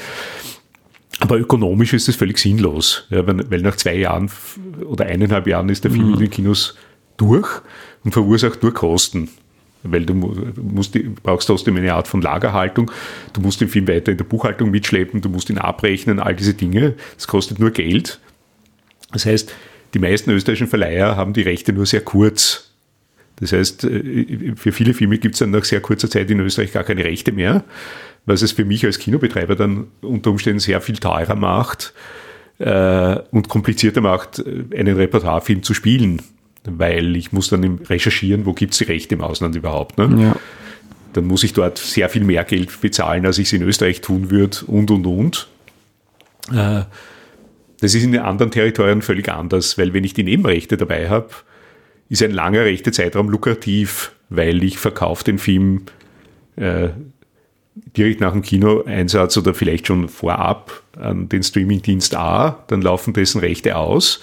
[SPEAKER 2] Aber ökonomisch ist das völlig sinnlos, ja, weil nach zwei Jahren oder eineinhalb Jahren ist der Film mhm. in den Kinos durch und verursacht nur Kosten weil du musst, brauchst trotzdem eine Art von Lagerhaltung. Du musst den Film weiter in der Buchhaltung mitschleppen, du musst ihn abrechnen, all diese Dinge. Das kostet nur Geld. Das heißt, die meisten österreichischen Verleiher haben die Rechte nur sehr kurz. Das heißt, äh, für viele Filme gibt es dann nach sehr kurzer Zeit in Österreich gar keine Rechte mehr, was es für mich als Kinobetreiber dann unter Umständen sehr viel teurer macht äh, und komplizierter macht, einen Repertoirefilm zu spielen weil ich muss dann recherchieren, wo gibt es die Rechte im Ausland überhaupt. Ne? Ja. Dann muss ich dort sehr viel mehr Geld bezahlen, als ich es in Österreich tun würde und, und, und. Äh, das ist in den anderen Territorien völlig anders, weil wenn ich die Nebenrechte dabei habe, ist ein langer Rechtezeitraum lukrativ, weil ich verkaufe den Film äh, direkt nach dem Kinoeinsatz oder vielleicht schon vorab an den Streamingdienst A, dann laufen dessen Rechte aus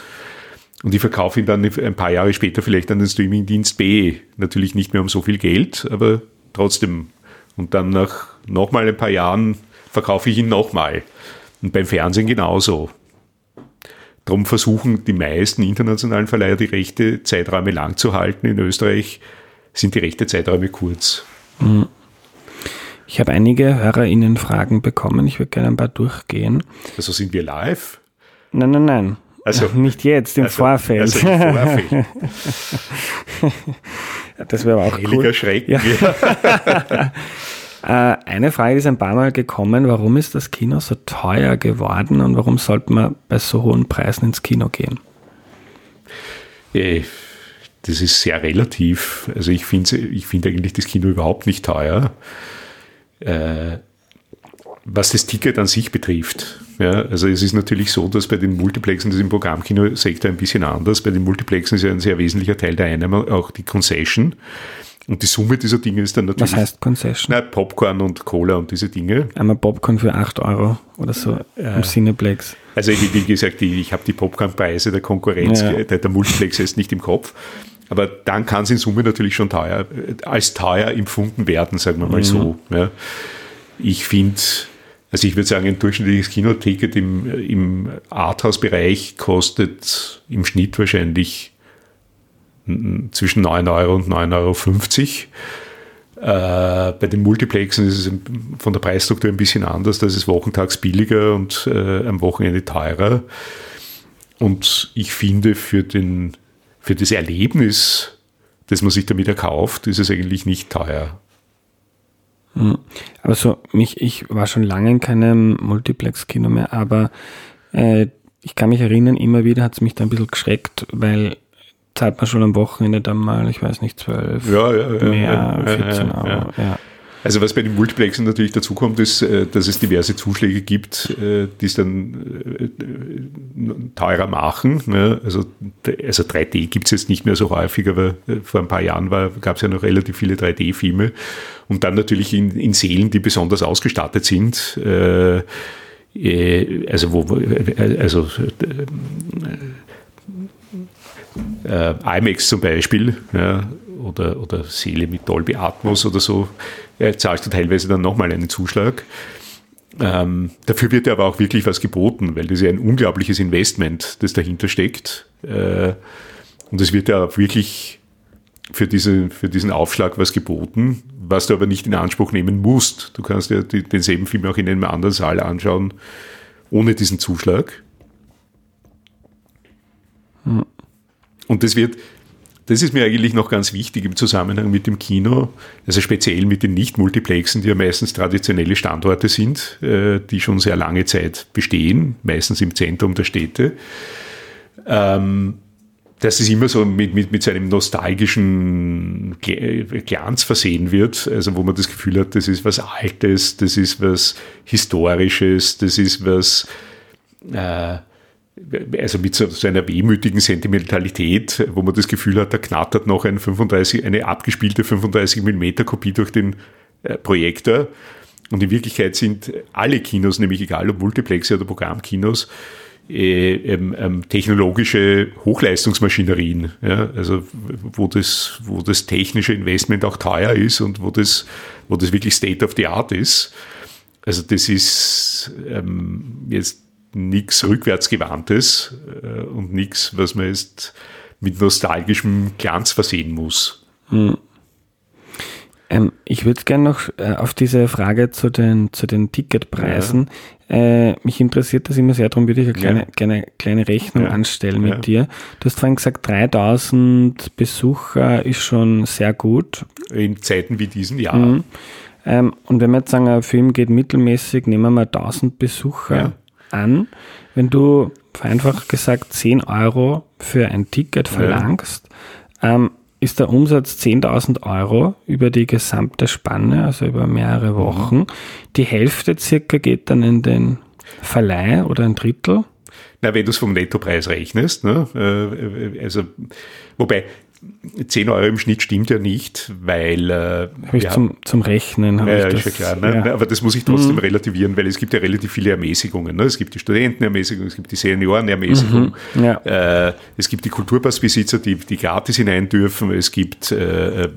[SPEAKER 2] und ich verkaufe ihn dann ein paar Jahre später vielleicht an den Streamingdienst B. Natürlich nicht mehr um so viel Geld, aber trotzdem. Und dann nach nochmal ein paar Jahren verkaufe ich ihn nochmal. Und beim Fernsehen genauso. Darum versuchen die meisten internationalen Verleiher die Rechte Zeiträume lang zu halten. In Österreich sind die Rechte Zeiträume kurz. Mhm.
[SPEAKER 1] Ich habe einige HörerInnen-Fragen bekommen. Ich würde gerne ein paar durchgehen.
[SPEAKER 2] Also sind wir live?
[SPEAKER 1] Nein, nein, nein. Also, Nicht jetzt, im also, Vorfeld. Also im Vorfeld. das wäre auch Heiliger cool. Schreck. Ja. Äh, eine Frage ist ein paar Mal gekommen, warum ist das Kino so teuer geworden und warum sollte man bei so hohen Preisen ins Kino gehen?
[SPEAKER 2] Äh, das ist sehr relativ. Also ich finde ich find eigentlich das Kino überhaupt nicht teuer. Äh, was das Ticket an sich betrifft, ja, also es ist natürlich so, dass bei den Multiplexen, das ist im Programmkinosektor ein bisschen anders, bei den Multiplexen ist ja ein sehr wesentlicher Teil der Einnahme auch die Concession. Und die Summe dieser Dinge ist dann natürlich.
[SPEAKER 1] Was heißt Concession?
[SPEAKER 2] Na, Popcorn und Cola und diese Dinge.
[SPEAKER 1] Einmal Popcorn für 8 Euro oder so
[SPEAKER 2] Ja.
[SPEAKER 1] im Cineplex.
[SPEAKER 2] Also wie, gesagt, die, ich habe die Popcornpreise der Konkurrenz,
[SPEAKER 1] Ja.
[SPEAKER 2] der, der Multiplex jetzt nicht im Kopf. Aber dann kann es in Summe natürlich schon teuer, als teuer empfunden werden, sagen wir mal so. Ja. Ich finde, also ich würde sagen, ein durchschnittliches Kinoticket im, im Arthouse-Bereich kostet im Schnitt wahrscheinlich zwischen 9 Euro und 9,50 Euro. Äh, bei den Multiplexen ist es von der Preisstruktur ein bisschen anders. Da ist es wochentags billiger und äh, am Wochenende teurer. Und ich finde, für, den, für das Erlebnis, das man sich damit erkauft, ist es eigentlich nicht teuer.
[SPEAKER 1] Aber so, mich, ich war schon lange in keinem Multiplex-Kino mehr, aber äh, ich kann mich erinnern, immer wieder hat es mich da ein bisschen geschreckt, weil zahlt man schon am Wochenende dann mal, ich weiß nicht, 12
[SPEAKER 2] Ja, ja, ja,
[SPEAKER 1] mehr,
[SPEAKER 2] ja, ja,
[SPEAKER 1] 14
[SPEAKER 2] ja,
[SPEAKER 1] Euro.
[SPEAKER 2] ja. Also was bei den Multiplexen natürlich dazu kommt, ist, äh, dass es diverse Zuschläge gibt, äh, die es dann äh, teurer machen. ne? Also, also 3D gibt es jetzt nicht mehr so häufig, aber vor ein paar Jahren gab es ja noch relativ viele 3D-Filme. Und dann natürlich in, in Sälen, die besonders ausgestattet sind. Also wo, also äh, IMAX zum Beispiel, ja, oder, oder Seele mit Dolby Atmos oder so, äh, zahlst du teilweise dann nochmal einen Zuschlag. Ähm, dafür wird dir aber auch wirklich was geboten, weil das ja ein unglaubliches Investment, das dahinter steckt. Äh, und es wird ja auch wirklich für, diese, für diesen Aufschlag was geboten, was du aber nicht in Anspruch nehmen musst. Du kannst ja die, denselben Film auch in einem anderen Saal anschauen, ohne diesen Zuschlag. Und das wird, das ist mir eigentlich noch ganz wichtig im Zusammenhang mit dem Kino, also speziell mit den Nicht-Multiplexen, die ja meistens traditionelle Standorte sind, äh, die schon sehr lange Zeit bestehen, meistens im Zentrum der Städte. Ähm, dass es immer so mit, mit, mit seinem nostalgischen Gl- Glanz versehen wird, also wo man das Gefühl hat, das ist was Altes, das ist was Historisches, das ist was, äh, also mit so, einer wehmütigen Sentimentalität, wo man das Gefühl hat, da knattert noch ein 35, eine abgespielte 35 mm Kopie durch den äh, Projektor. Und in Wirklichkeit sind alle Kinos, nämlich egal ob Multiplexe oder Programmkinos, äh, ähm, ähm, technologische Hochleistungsmaschinerien, ja, also wo das, wo das technische Investment auch teuer ist und wo das, wo das wirklich State of the Art ist. Also das ist ähm, jetzt nichts rückwärtsgewandtes äh, und nichts, was man jetzt mit nostalgischem Glanz versehen muss.
[SPEAKER 1] Ähm, ich würde gerne noch äh, auf diese Frage zu den, zu den Ticketpreisen. Äh, mich interessiert das immer sehr, darum würde ich eine kleine,
[SPEAKER 2] Ja.
[SPEAKER 1] kleine, kleine Rechnung
[SPEAKER 2] Ja.
[SPEAKER 1] anstellen mit
[SPEAKER 2] Ja.
[SPEAKER 1] dir. Du hast vorhin gesagt, 3000 Besucher ist schon sehr gut.
[SPEAKER 2] In Zeiten wie diesen, ja.
[SPEAKER 1] Mhm. Ähm, und wenn wir jetzt sagen, ein Film geht mittelmäßig, nehmen wir 1000 Besucher
[SPEAKER 2] Ja.
[SPEAKER 1] An. Wenn du vereinfacht gesagt 10 Euro für ein Ticket verlangst, ähm, ist der Umsatz 10.000 Euro über die gesamte Spanne, also über mehrere Wochen. Die Hälfte circa geht dann in den Verleih oder ein Drittel.
[SPEAKER 2] Na, wenn du es vom Nettopreis rechnest, ne? äh, also, wobei 10 Euro im Schnitt stimmt ja nicht, weil äh, wir
[SPEAKER 1] zum, zum Rechnen.
[SPEAKER 2] Ja,
[SPEAKER 1] ich
[SPEAKER 2] ja, ist ja
[SPEAKER 1] das-
[SPEAKER 2] klar. Ne?
[SPEAKER 1] ja.
[SPEAKER 2] Aber das muss ich trotzdem relativieren, weil es gibt ja relativ viele Ermäßigungen. Ne? Es gibt die Studentenermäßigung, es gibt die Seniorenermäßigung,
[SPEAKER 1] Mhm. Ja.
[SPEAKER 2] äh, es gibt die Kulturpassbesitzer, die, die gratis hinein dürfen, es gibt äh, äh,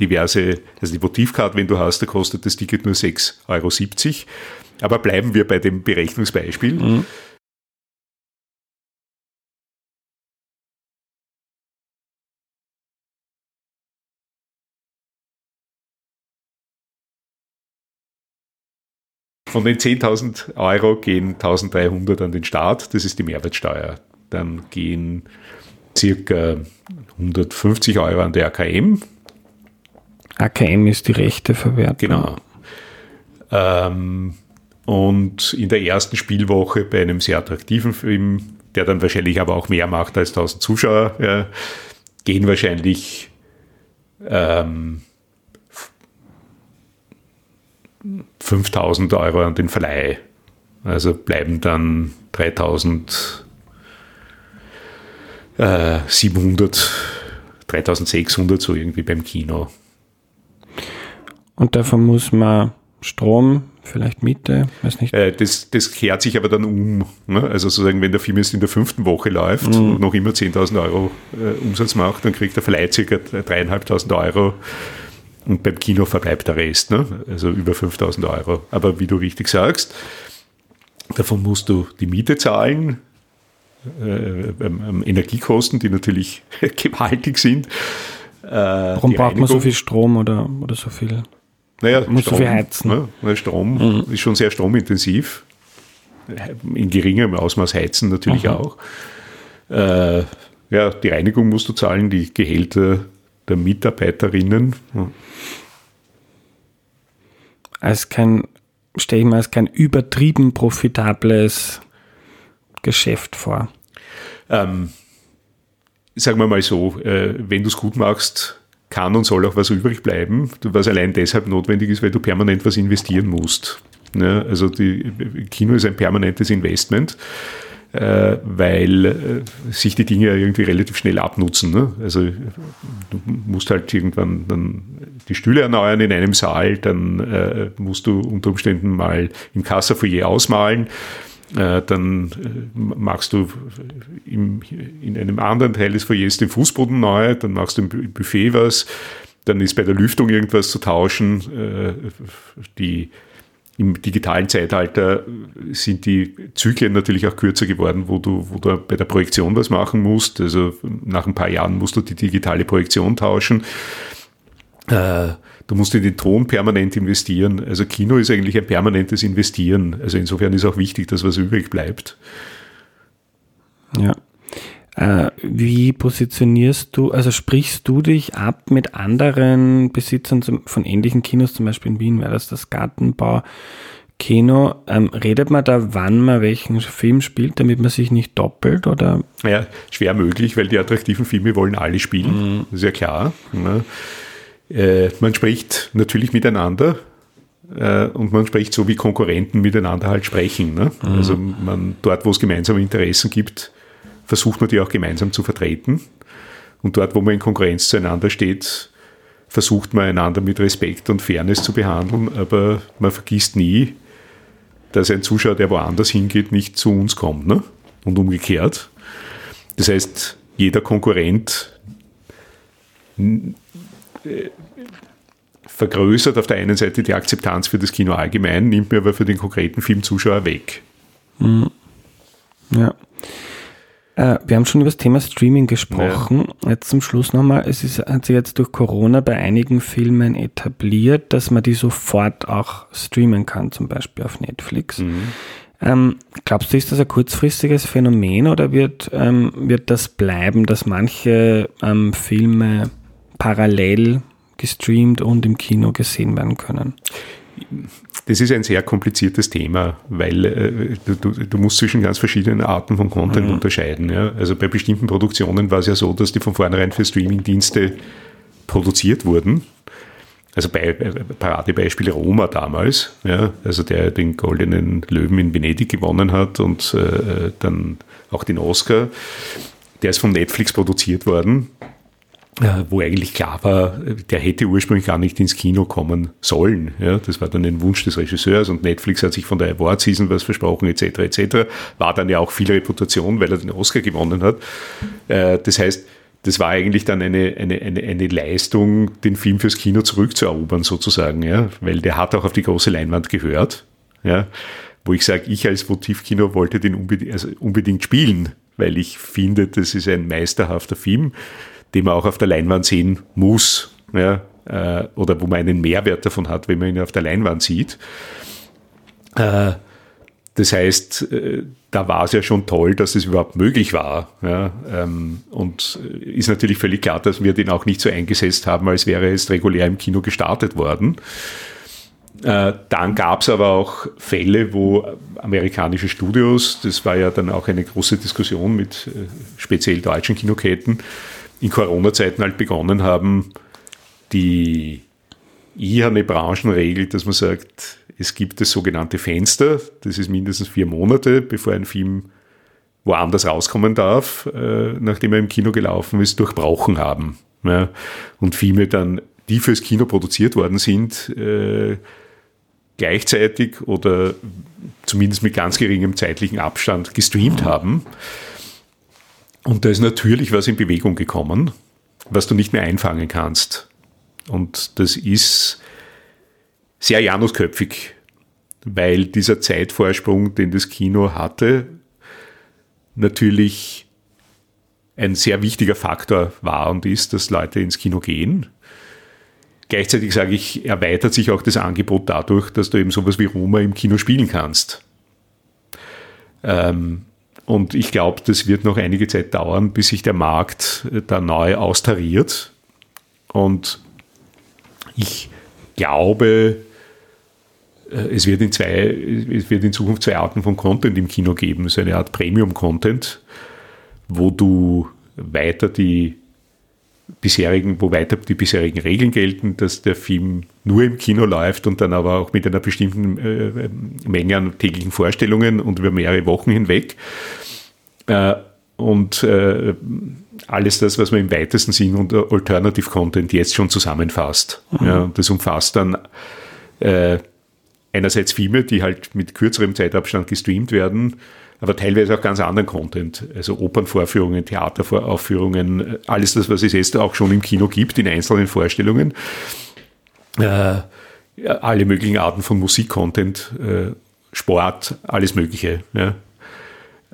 [SPEAKER 2] diverse, also die Votivcard, wenn du hast, da kostet das Ticket nur 6,70 Euro. Aber bleiben wir bei dem Berechnungsbeispiel.
[SPEAKER 1] Mhm.
[SPEAKER 2] Von den 10.000 Euro gehen 1.300 an den Staat, das ist die Mehrwertsteuer. Dann gehen circa 150 Euro an der AKM,
[SPEAKER 1] AKM ist die rechte Verwertung.
[SPEAKER 2] Genau. Ähm, und in der ersten Spielwoche bei einem sehr attraktiven Film, der dann wahrscheinlich aber auch mehr macht als 1000 Zuschauer, ja, gehen wahrscheinlich ähm, 5000 Euro an den Verleih. Also bleiben dann 3700, 3600 so irgendwie beim Kino.
[SPEAKER 1] Und davon muss man Strom, vielleicht Miete, weiß nicht.
[SPEAKER 2] Äh, das, das kehrt sich aber dann um. Ne? Also sozusagen, wenn der Film jetzt in der fünften Woche läuft mhm. und noch immer 10.000 Euro äh, Umsatz macht, dann kriegt der Verleih ca. 3.500 Euro und beim Kino verbleibt der Rest, ne? also über 5.000 Euro. Aber wie du richtig sagst, davon musst du die Miete zahlen, äh, ähm, Energiekosten, die natürlich gewaltig sind.
[SPEAKER 1] Äh, Warum braucht man so viel Strom oder, oder so viel?
[SPEAKER 2] Naja, muss Strom, so viel heizen. Ne? Strom mhm. ist schon sehr stromintensiv. In geringem Ausmaß heizen natürlich mhm. auch. Äh, ja, die Reinigung musst du zahlen, die Gehälter der Mitarbeiterinnen.
[SPEAKER 1] Als kein, stelle ich mir als kein übertrieben profitables Geschäft vor.
[SPEAKER 2] Ähm, sagen wir mal so, äh, wenn du es gut machst, kann und soll auch was übrig bleiben, was allein deshalb notwendig ist, weil du permanent was investieren musst. Ja, also die Kino ist ein permanentes Investment, äh, weil äh, sich die Dinge irgendwie relativ schnell abnutzen. Ne? Also du musst halt irgendwann dann die Stühle erneuern in einem Saal, dann äh, musst du unter Umständen mal im Kassafoyer ausmalen äh, dann äh, machst du im, in einem anderen Teil des Foyers den Fußboden neu, dann machst du im Buffet was, dann ist bei der Lüftung irgendwas zu tauschen. Äh, die, Im digitalen Zeitalter sind die Zyklen natürlich auch kürzer geworden, wo du, wo du bei der Projektion was machen musst. Also nach ein paar Jahren musst du die digitale Projektion tauschen. Du musst in den Ton permanent investieren. Also Kino ist eigentlich ein permanentes Investieren. Also insofern ist auch wichtig, dass was übrig bleibt.
[SPEAKER 1] Ja. Äh, wie positionierst du, also sprichst du dich ab mit anderen Besitzern von ähnlichen Kinos, zum Beispiel in Wien wäre das das Gartenbau Kino. Ähm, redet man da, wann man welchen Film spielt, damit man sich nicht doppelt? Oder?
[SPEAKER 2] Ja, schwer möglich, weil die attraktiven Filme wollen alle spielen. Mhm. Das ist ja klar. Ne? Äh, man spricht natürlich miteinander äh, und man spricht so, wie Konkurrenten miteinander halt sprechen. Ne? Mhm. Also man, dort, wo es gemeinsame Interessen gibt, versucht man die auch gemeinsam zu vertreten. Und dort, wo man in Konkurrenz zueinander steht, versucht man einander mit Respekt und Fairness zu behandeln, aber man vergisst nie, dass ein Zuschauer, der woanders hingeht, nicht zu uns kommt. Ne? Und umgekehrt. Das heißt, jeder Konkurrent vergrößert auf der einen Seite die Akzeptanz für das Kino allgemein, nimmt mir aber für den konkreten Filmzuschauer weg.
[SPEAKER 1] Mhm. Ja. Äh, wir haben schon über das Thema Streaming gesprochen. Ja. Jetzt zum Schluss nochmal. Es ist, hat sich jetzt durch Corona bei einigen Filmen etabliert, dass man die sofort auch streamen kann, zum Beispiel auf Netflix. Mhm. Ähm, glaubst du, ist das ein kurzfristiges Phänomen oder wird, ähm, wird das bleiben, dass manche ähm, Filme parallel gestreamt und im Kino gesehen werden können?
[SPEAKER 2] Das ist ein sehr kompliziertes Thema, weil äh, du, du, musst zwischen ganz verschiedenen Arten von Content mhm. unterscheiden. Ja? Also bei bestimmten Produktionen war es ja so, dass die von vornherein für Streamingdienste produziert wurden. Also bei, bei Paradebeispiel Roma damals, ja, also der den goldenen Löwen in Venedig gewonnen hat und äh, dann auch den Oscar. Der ist von Netflix produziert worden äh, wo eigentlich klar war, der hätte ursprünglich gar nicht ins Kino kommen sollen. Ja, das war dann ein Wunsch des Regisseurs und Netflix hat sich von der Award Season was versprochen etc. etc. War dann ja auch viel Reputation, weil er den Oscar gewonnen hat. Äh, das heißt, das war eigentlich dann eine, eine, eine, eine Leistung, den Film fürs Kino zurückzuerobern sozusagen, ja, weil der hat auch auf die große Leinwand gehört. Ja, wo ich sage, ich als Motivkino wollte den unbedingt, also unbedingt spielen, weil ich finde, das ist ein meisterhafter Film den man auch auf der Leinwand sehen muss, ja, äh, oder wo man einen Mehrwert davon hat, wenn man ihn auf der Leinwand sieht. Äh, das heißt, äh, da war es ja schon toll, dass es überhaupt möglich war. Ja, ähm, und ist natürlich völlig klar, dass wir den auch nicht so eingesetzt haben, als wäre es regulär im Kino gestartet worden. Äh, dann gab es aber auch Fälle, wo amerikanische Studios, das war ja dann auch eine große Diskussion mit äh, speziell deutschen Kinoketten, in Corona-Zeiten halt begonnen haben, die eher eine Branchenregel, dass man sagt, es gibt das sogenannte Fenster, das ist mindestens vier Monate, bevor ein Film woanders rauskommen darf, äh, nachdem er im Kino gelaufen ist, durchbrochen haben. Und Filme dann, die fürs Kino produziert worden sind, äh, gleichzeitig oder zumindest mit ganz geringem zeitlichen Abstand gestreamt haben. Und da ist natürlich was in Bewegung gekommen, was du nicht mehr einfangen kannst. Und das ist sehr janusköpfig, weil dieser Zeitvorsprung, den das Kino hatte, natürlich ein sehr wichtiger Faktor war und ist, dass Leute ins Kino gehen. Gleichzeitig sage ich, erweitert sich auch das Angebot dadurch, dass du eben sowas wie Roma im Kino spielen kannst. Ähm, und ich glaube, das wird noch einige Zeit dauern, bis sich der Markt äh, da neu austariert. Und ich glaube, äh, es wird, in zwei, es wird in Zukunft zwei Arten von Content im Kino geben. So eine Art Premium-Content, wo du weiter die bisherigen, wo weiter die bisherigen Regeln gelten, dass der Film nur im Kino läuft und dann aber auch mit einer bestimmten äh, Menge an täglichen Vorstellungen und über mehrere Wochen hinweg. Äh, und äh, alles das, was man im weitesten Sinn unter Alternative Content jetzt schon zusammenfasst. Mhm. Ja, das umfasst dann äh, einerseits Filme, die halt mit kürzerem Zeitabstand gestreamt werden, aber teilweise auch ganz anderen Content, also Opernvorführungen, Theateraufführungen, alles das, was es jetzt auch schon im Kino gibt, in einzelnen Vorstellungen. Äh, alle möglichen Arten von Musikcontent, äh, Sport, alles Mögliche. Ja.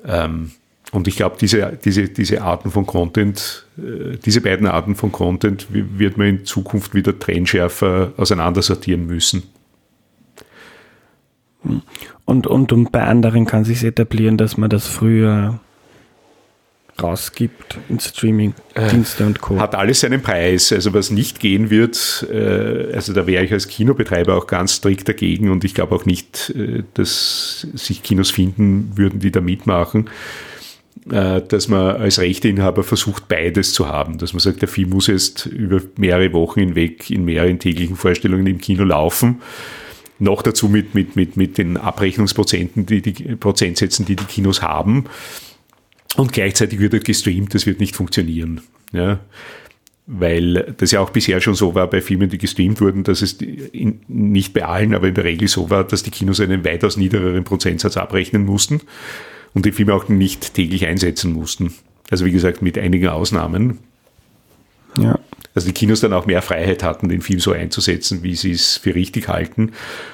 [SPEAKER 2] Ähm, und ich glaube, diese, diese, diese Arten von Content, äh, diese beiden Arten von Content wird man in Zukunft wieder trennschärfer auseinandersortieren müssen.
[SPEAKER 1] Und, und, bei anderen kann sich etablieren, dass man das früher rausgibt in Streaming-Dienste und Co.
[SPEAKER 2] Hat alles seinen Preis. Also was nicht gehen wird, äh, also da wäre ich als Kinobetreiber auch ganz strikt dagegen und ich glaube auch nicht, äh, dass sich Kinos finden würden, die da mitmachen, äh, dass man als Rechteinhaber versucht, beides zu haben. Dass man sagt, der Film muss jetzt über mehrere Wochen hinweg in mehreren täglichen Vorstellungen im Kino laufen noch dazu mit, mit, mit, mit den Abrechnungsprozenten, die, die Prozentsätzen, die die Kinos haben. Und gleichzeitig wird er gestreamt, das wird nicht funktionieren. Ja. Weil das ja auch bisher schon so war bei Filmen, die gestreamt wurden, dass es in, nicht bei allen, aber in der Regel so war, dass die Kinos einen weitaus niedrigeren Prozentsatz abrechnen mussten und die Filme auch nicht täglich einsetzen mussten. Also wie gesagt, mit einigen Ausnahmen. Ja dass die Kinos dann auch mehr Freiheit hatten, den Film so einzusetzen, wie sie es für richtig halten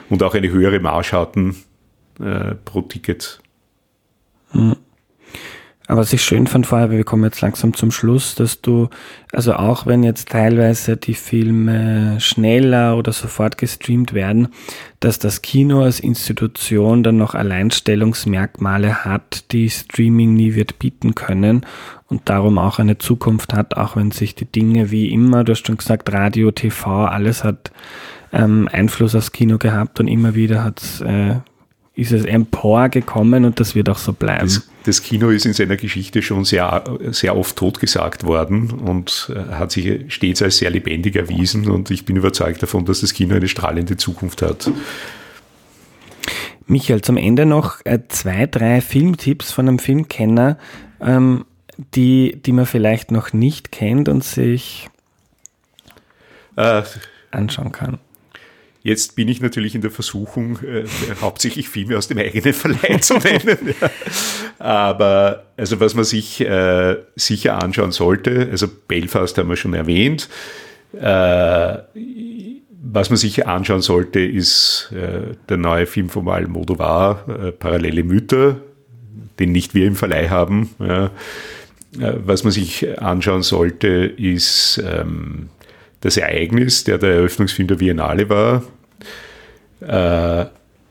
[SPEAKER 2] und auch eine höhere Marge hatten äh, pro Ticket.
[SPEAKER 1] Hm. Aber was ich schön fand vorher, wir kommen jetzt langsam zum Schluss, dass du, also auch wenn jetzt teilweise die Filme schneller oder sofort gestreamt werden, dass das Kino als Institution dann noch Alleinstellungsmerkmale hat, die Streaming nie wird bieten können und darum auch eine Zukunft hat, auch wenn sich die Dinge wie immer, du hast schon gesagt, Radio, TV, alles hat ähm, Einfluss aufs Kino gehabt und immer wieder hat es äh, ist es emporgekommen und das wird auch so bleiben.
[SPEAKER 2] Das, das, Kino ist in seiner Geschichte schon sehr, sehr oft totgesagt worden und äh, hat sich stets als sehr lebendig erwiesen und ich bin überzeugt davon, dass das Kino eine strahlende Zukunft hat.
[SPEAKER 1] Michael, zum Ende noch äh, zwei, drei Filmtipps von einem Filmkenner, ähm, die, die man vielleicht noch nicht kennt und sich äh, anschauen kann.
[SPEAKER 2] Jetzt bin ich natürlich in der Versuchung, äh, hauptsächlich Filme aus dem eigenen Verleih zu nennen. Ja. Aber also was man sich äh, sicher anschauen sollte, also Belfast haben wir schon erwähnt. Äh, was man sich anschauen sollte, ist äh, der neue Film von Almodovar, äh, Parallele Mütter, den nicht wir im Verleih haben. Ja. Äh, was man sich anschauen sollte, ist ähm, das Ereignis, der der Eröffnungsfilm der Biennale war. Äh,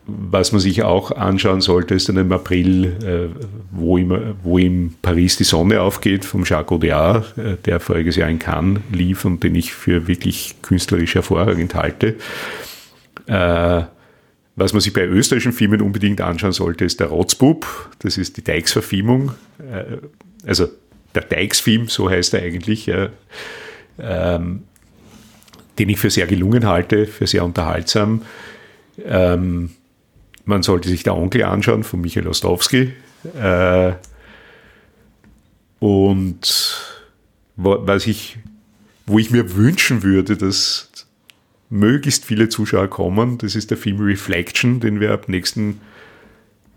[SPEAKER 2] was man sich auch anschauen sollte, ist dann im April, äh, wo, im, wo in Paris die Sonne aufgeht, vom Jacques Audiard, äh, der voriges Jahr in Cannes lief und den ich für wirklich künstlerisch hervorragend halte. Äh, was man sich bei österreichischen Filmen unbedingt anschauen sollte, ist der Rotzbub. Das ist die Dykes-Verfilmung. Äh, also der Dykes-Film, so heißt er eigentlich. Ähm, den ich für sehr gelungen halte, für sehr unterhaltsam. Ähm, man sollte sich der Onkel anschauen von Michael Ostrowski. Äh, und was ich, wo ich mir wünschen würde, dass möglichst viele Zuschauer kommen, das ist der Film Reflection, den wir ab nächsten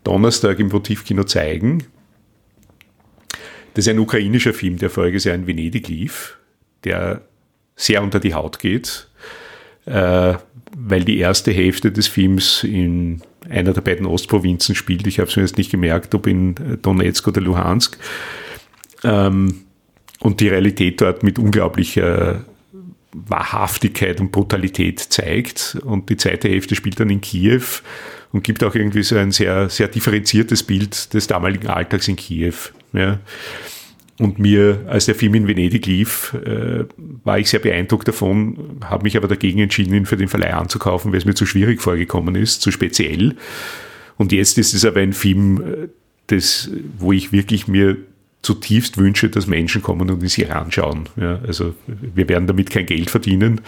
[SPEAKER 2] Donnerstag im Motivkino zeigen. Das ist ein ukrainischer Film, der voriges Jahr in Venedig lief, der sehr unter die Haut geht, äh, weil die erste Hälfte des Films in einer der beiden Ostprovinzen spielt. Ich habe es mir jetzt nicht gemerkt, ob in Donetsk oder Luhansk. Ähm, und die Realität dort mit unglaublicher Wahrhaftigkeit und Brutalität zeigt. Und die zweite Hälfte spielt dann in Kiew und gibt auch irgendwie so ein sehr, sehr differenziertes Bild des damaligen Alltags in Kiew. Ja. Und mir, als der Film in Venedig lief, äh, war ich sehr beeindruckt davon, habe mich aber dagegen entschieden, ihn für den Verleih anzukaufen, weil es mir zu schwierig vorgekommen ist, zu speziell. Und jetzt ist es aber ein Film, äh, das, wo ich wirklich mir zutiefst wünsche, dass Menschen kommen und ihn sich anschauen. Ja, also wir werden damit kein Geld verdienen,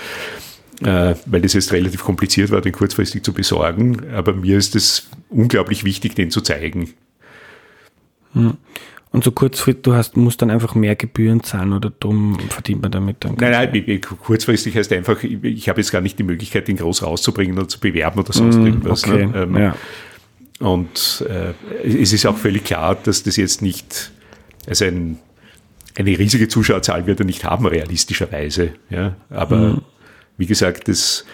[SPEAKER 2] äh, weil es jetzt relativ kompliziert war, den kurzfristig zu besorgen. Aber mir ist es unglaublich wichtig, den zu zeigen.
[SPEAKER 1] Hm. Und so kurzfristig, du hast, musst dann einfach mehr Gebühren zahlen oder drum verdient man damit dann?
[SPEAKER 2] Nein, nein, kurzfristig heißt einfach, ich habe jetzt gar nicht die Möglichkeit, den groß rauszubringen oder zu bewerben oder sonst mm, irgendwas. Ne? Okay, ne? ähm, ja. Und äh, es ist auch völlig klar, dass das jetzt nicht, also ein, eine riesige Zuschauerzahl wird er nicht haben, realistischerweise. Ja? Aber mm. wie gesagt, das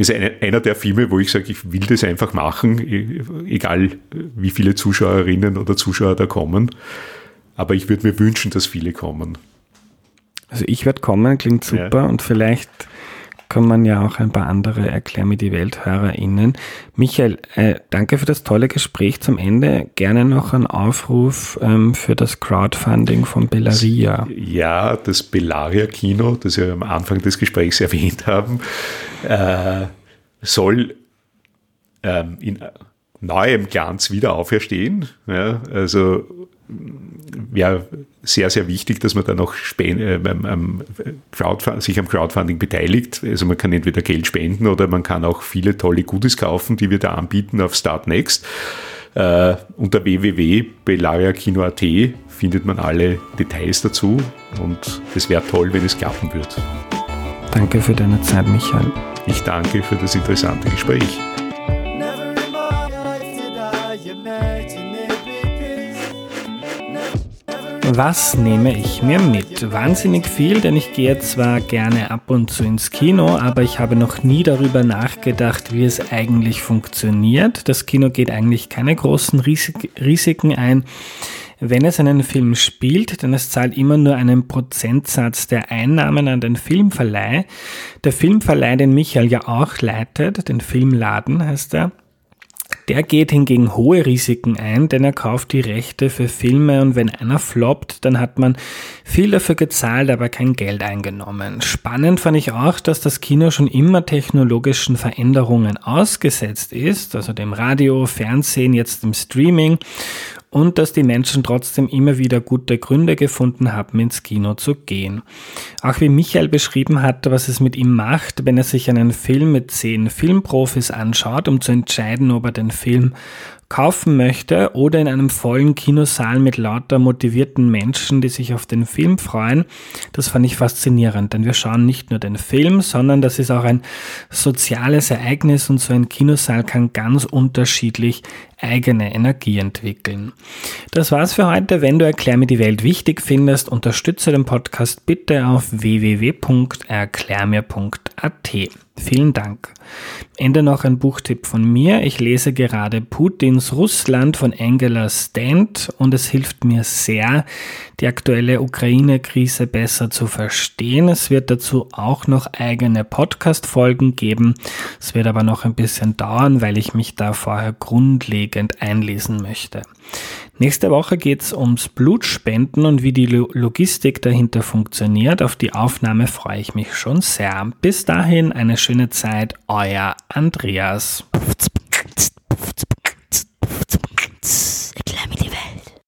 [SPEAKER 2] ist eine, einer der Filme, wo ich sage, ich will das einfach machen, e, egal wie viele Zuschauerinnen oder Zuschauer da kommen. Aber ich würde mir wünschen, dass viele kommen.
[SPEAKER 1] Also ich werde kommen, klingt super ja. und vielleicht kommen ja auch ein paar andere Erklär mir die WelthörerInnen. Michael, äh, danke für das tolle Gespräch zum Ende. Gerne noch ein Aufruf ähm, für das Crowdfunding von Bellaria.
[SPEAKER 2] Ja, das Bellaria-Kino, das wir am Anfang des Gesprächs erwähnt haben, äh, soll ähm, in neuem Glanz wieder auferstehen. Ja, also wäre sehr, sehr wichtig, dass man dann auch äh, am sich am Crowdfunding beteiligt. Also man kann entweder Geld spenden oder man kann auch viele tolle Goodies kaufen, die wir da anbieten auf Startnext. Äh, unter www.belariakino.at findet man alle Details dazu und es wäre toll, wenn es klappen würde.
[SPEAKER 1] Danke für deine Zeit, Michael.
[SPEAKER 2] Ich danke für das interessante Gespräch.
[SPEAKER 1] Was nehme ich mir mit? Wahnsinnig viel, denn ich gehe zwar gerne ab und zu ins Kino, aber ich habe noch nie darüber nachgedacht, wie es eigentlich funktioniert. Das Kino geht eigentlich keine großen Risiken ein. Wenn es einen Film spielt, dann es zahlt immer nur einen Prozentsatz der Einnahmen an den Filmverleih. Der Filmverleih, den Michael ja auch leitet, den Filmladen heißt er, der geht hingegen hohe Risiken ein, denn er kauft die Rechte für Filme und wenn einer floppt, dann hat man viel dafür gezahlt, aber kein Geld eingenommen. Spannend fand ich auch, dass das Kino schon immer technologischen Veränderungen ausgesetzt ist, also dem Radio, Fernsehen, jetzt im Streaming und dass die Menschen trotzdem immer wieder gute Gründe gefunden haben, ins Kino zu gehen. Auch wie Michael beschrieben hat, was es mit ihm macht, wenn er sich einen Film mit zehn Filmprofis anschaut, um zu entscheiden, ob er den Film kaufen möchte oder in einem vollen Kinosaal mit lauter motivierten Menschen, die sich auf den Film freuen. Das fand ich faszinierend, denn wir schauen nicht nur den Film, sondern das ist auch ein soziales Ereignis und so ein Kinosaal kann ganz unterschiedlich eigene Energie entwickeln. Das war's für heute. Wenn du Erklär mir die Welt wichtig findest, unterstütze den Podcast bitte auf www.erklärmir.at. Vielen Dank. Ende noch ein Buchtipp von mir. Ich lese gerade Putins Russland von Angela Stant und es hilft mir sehr, die aktuelle Ukraine-Krise besser zu verstehen. Es wird dazu auch noch eigene Podcast-Folgen geben. Es wird aber noch ein bisschen dauern, weil ich mich da vorher grundlegend einlesen möchte. Nächste Woche geht's ums Blutspenden und wie die Logistik dahinter funktioniert. Auf die Aufnahme freue ich mich schon sehr. Bis dahin eine schöne Zeit, euer Andreas.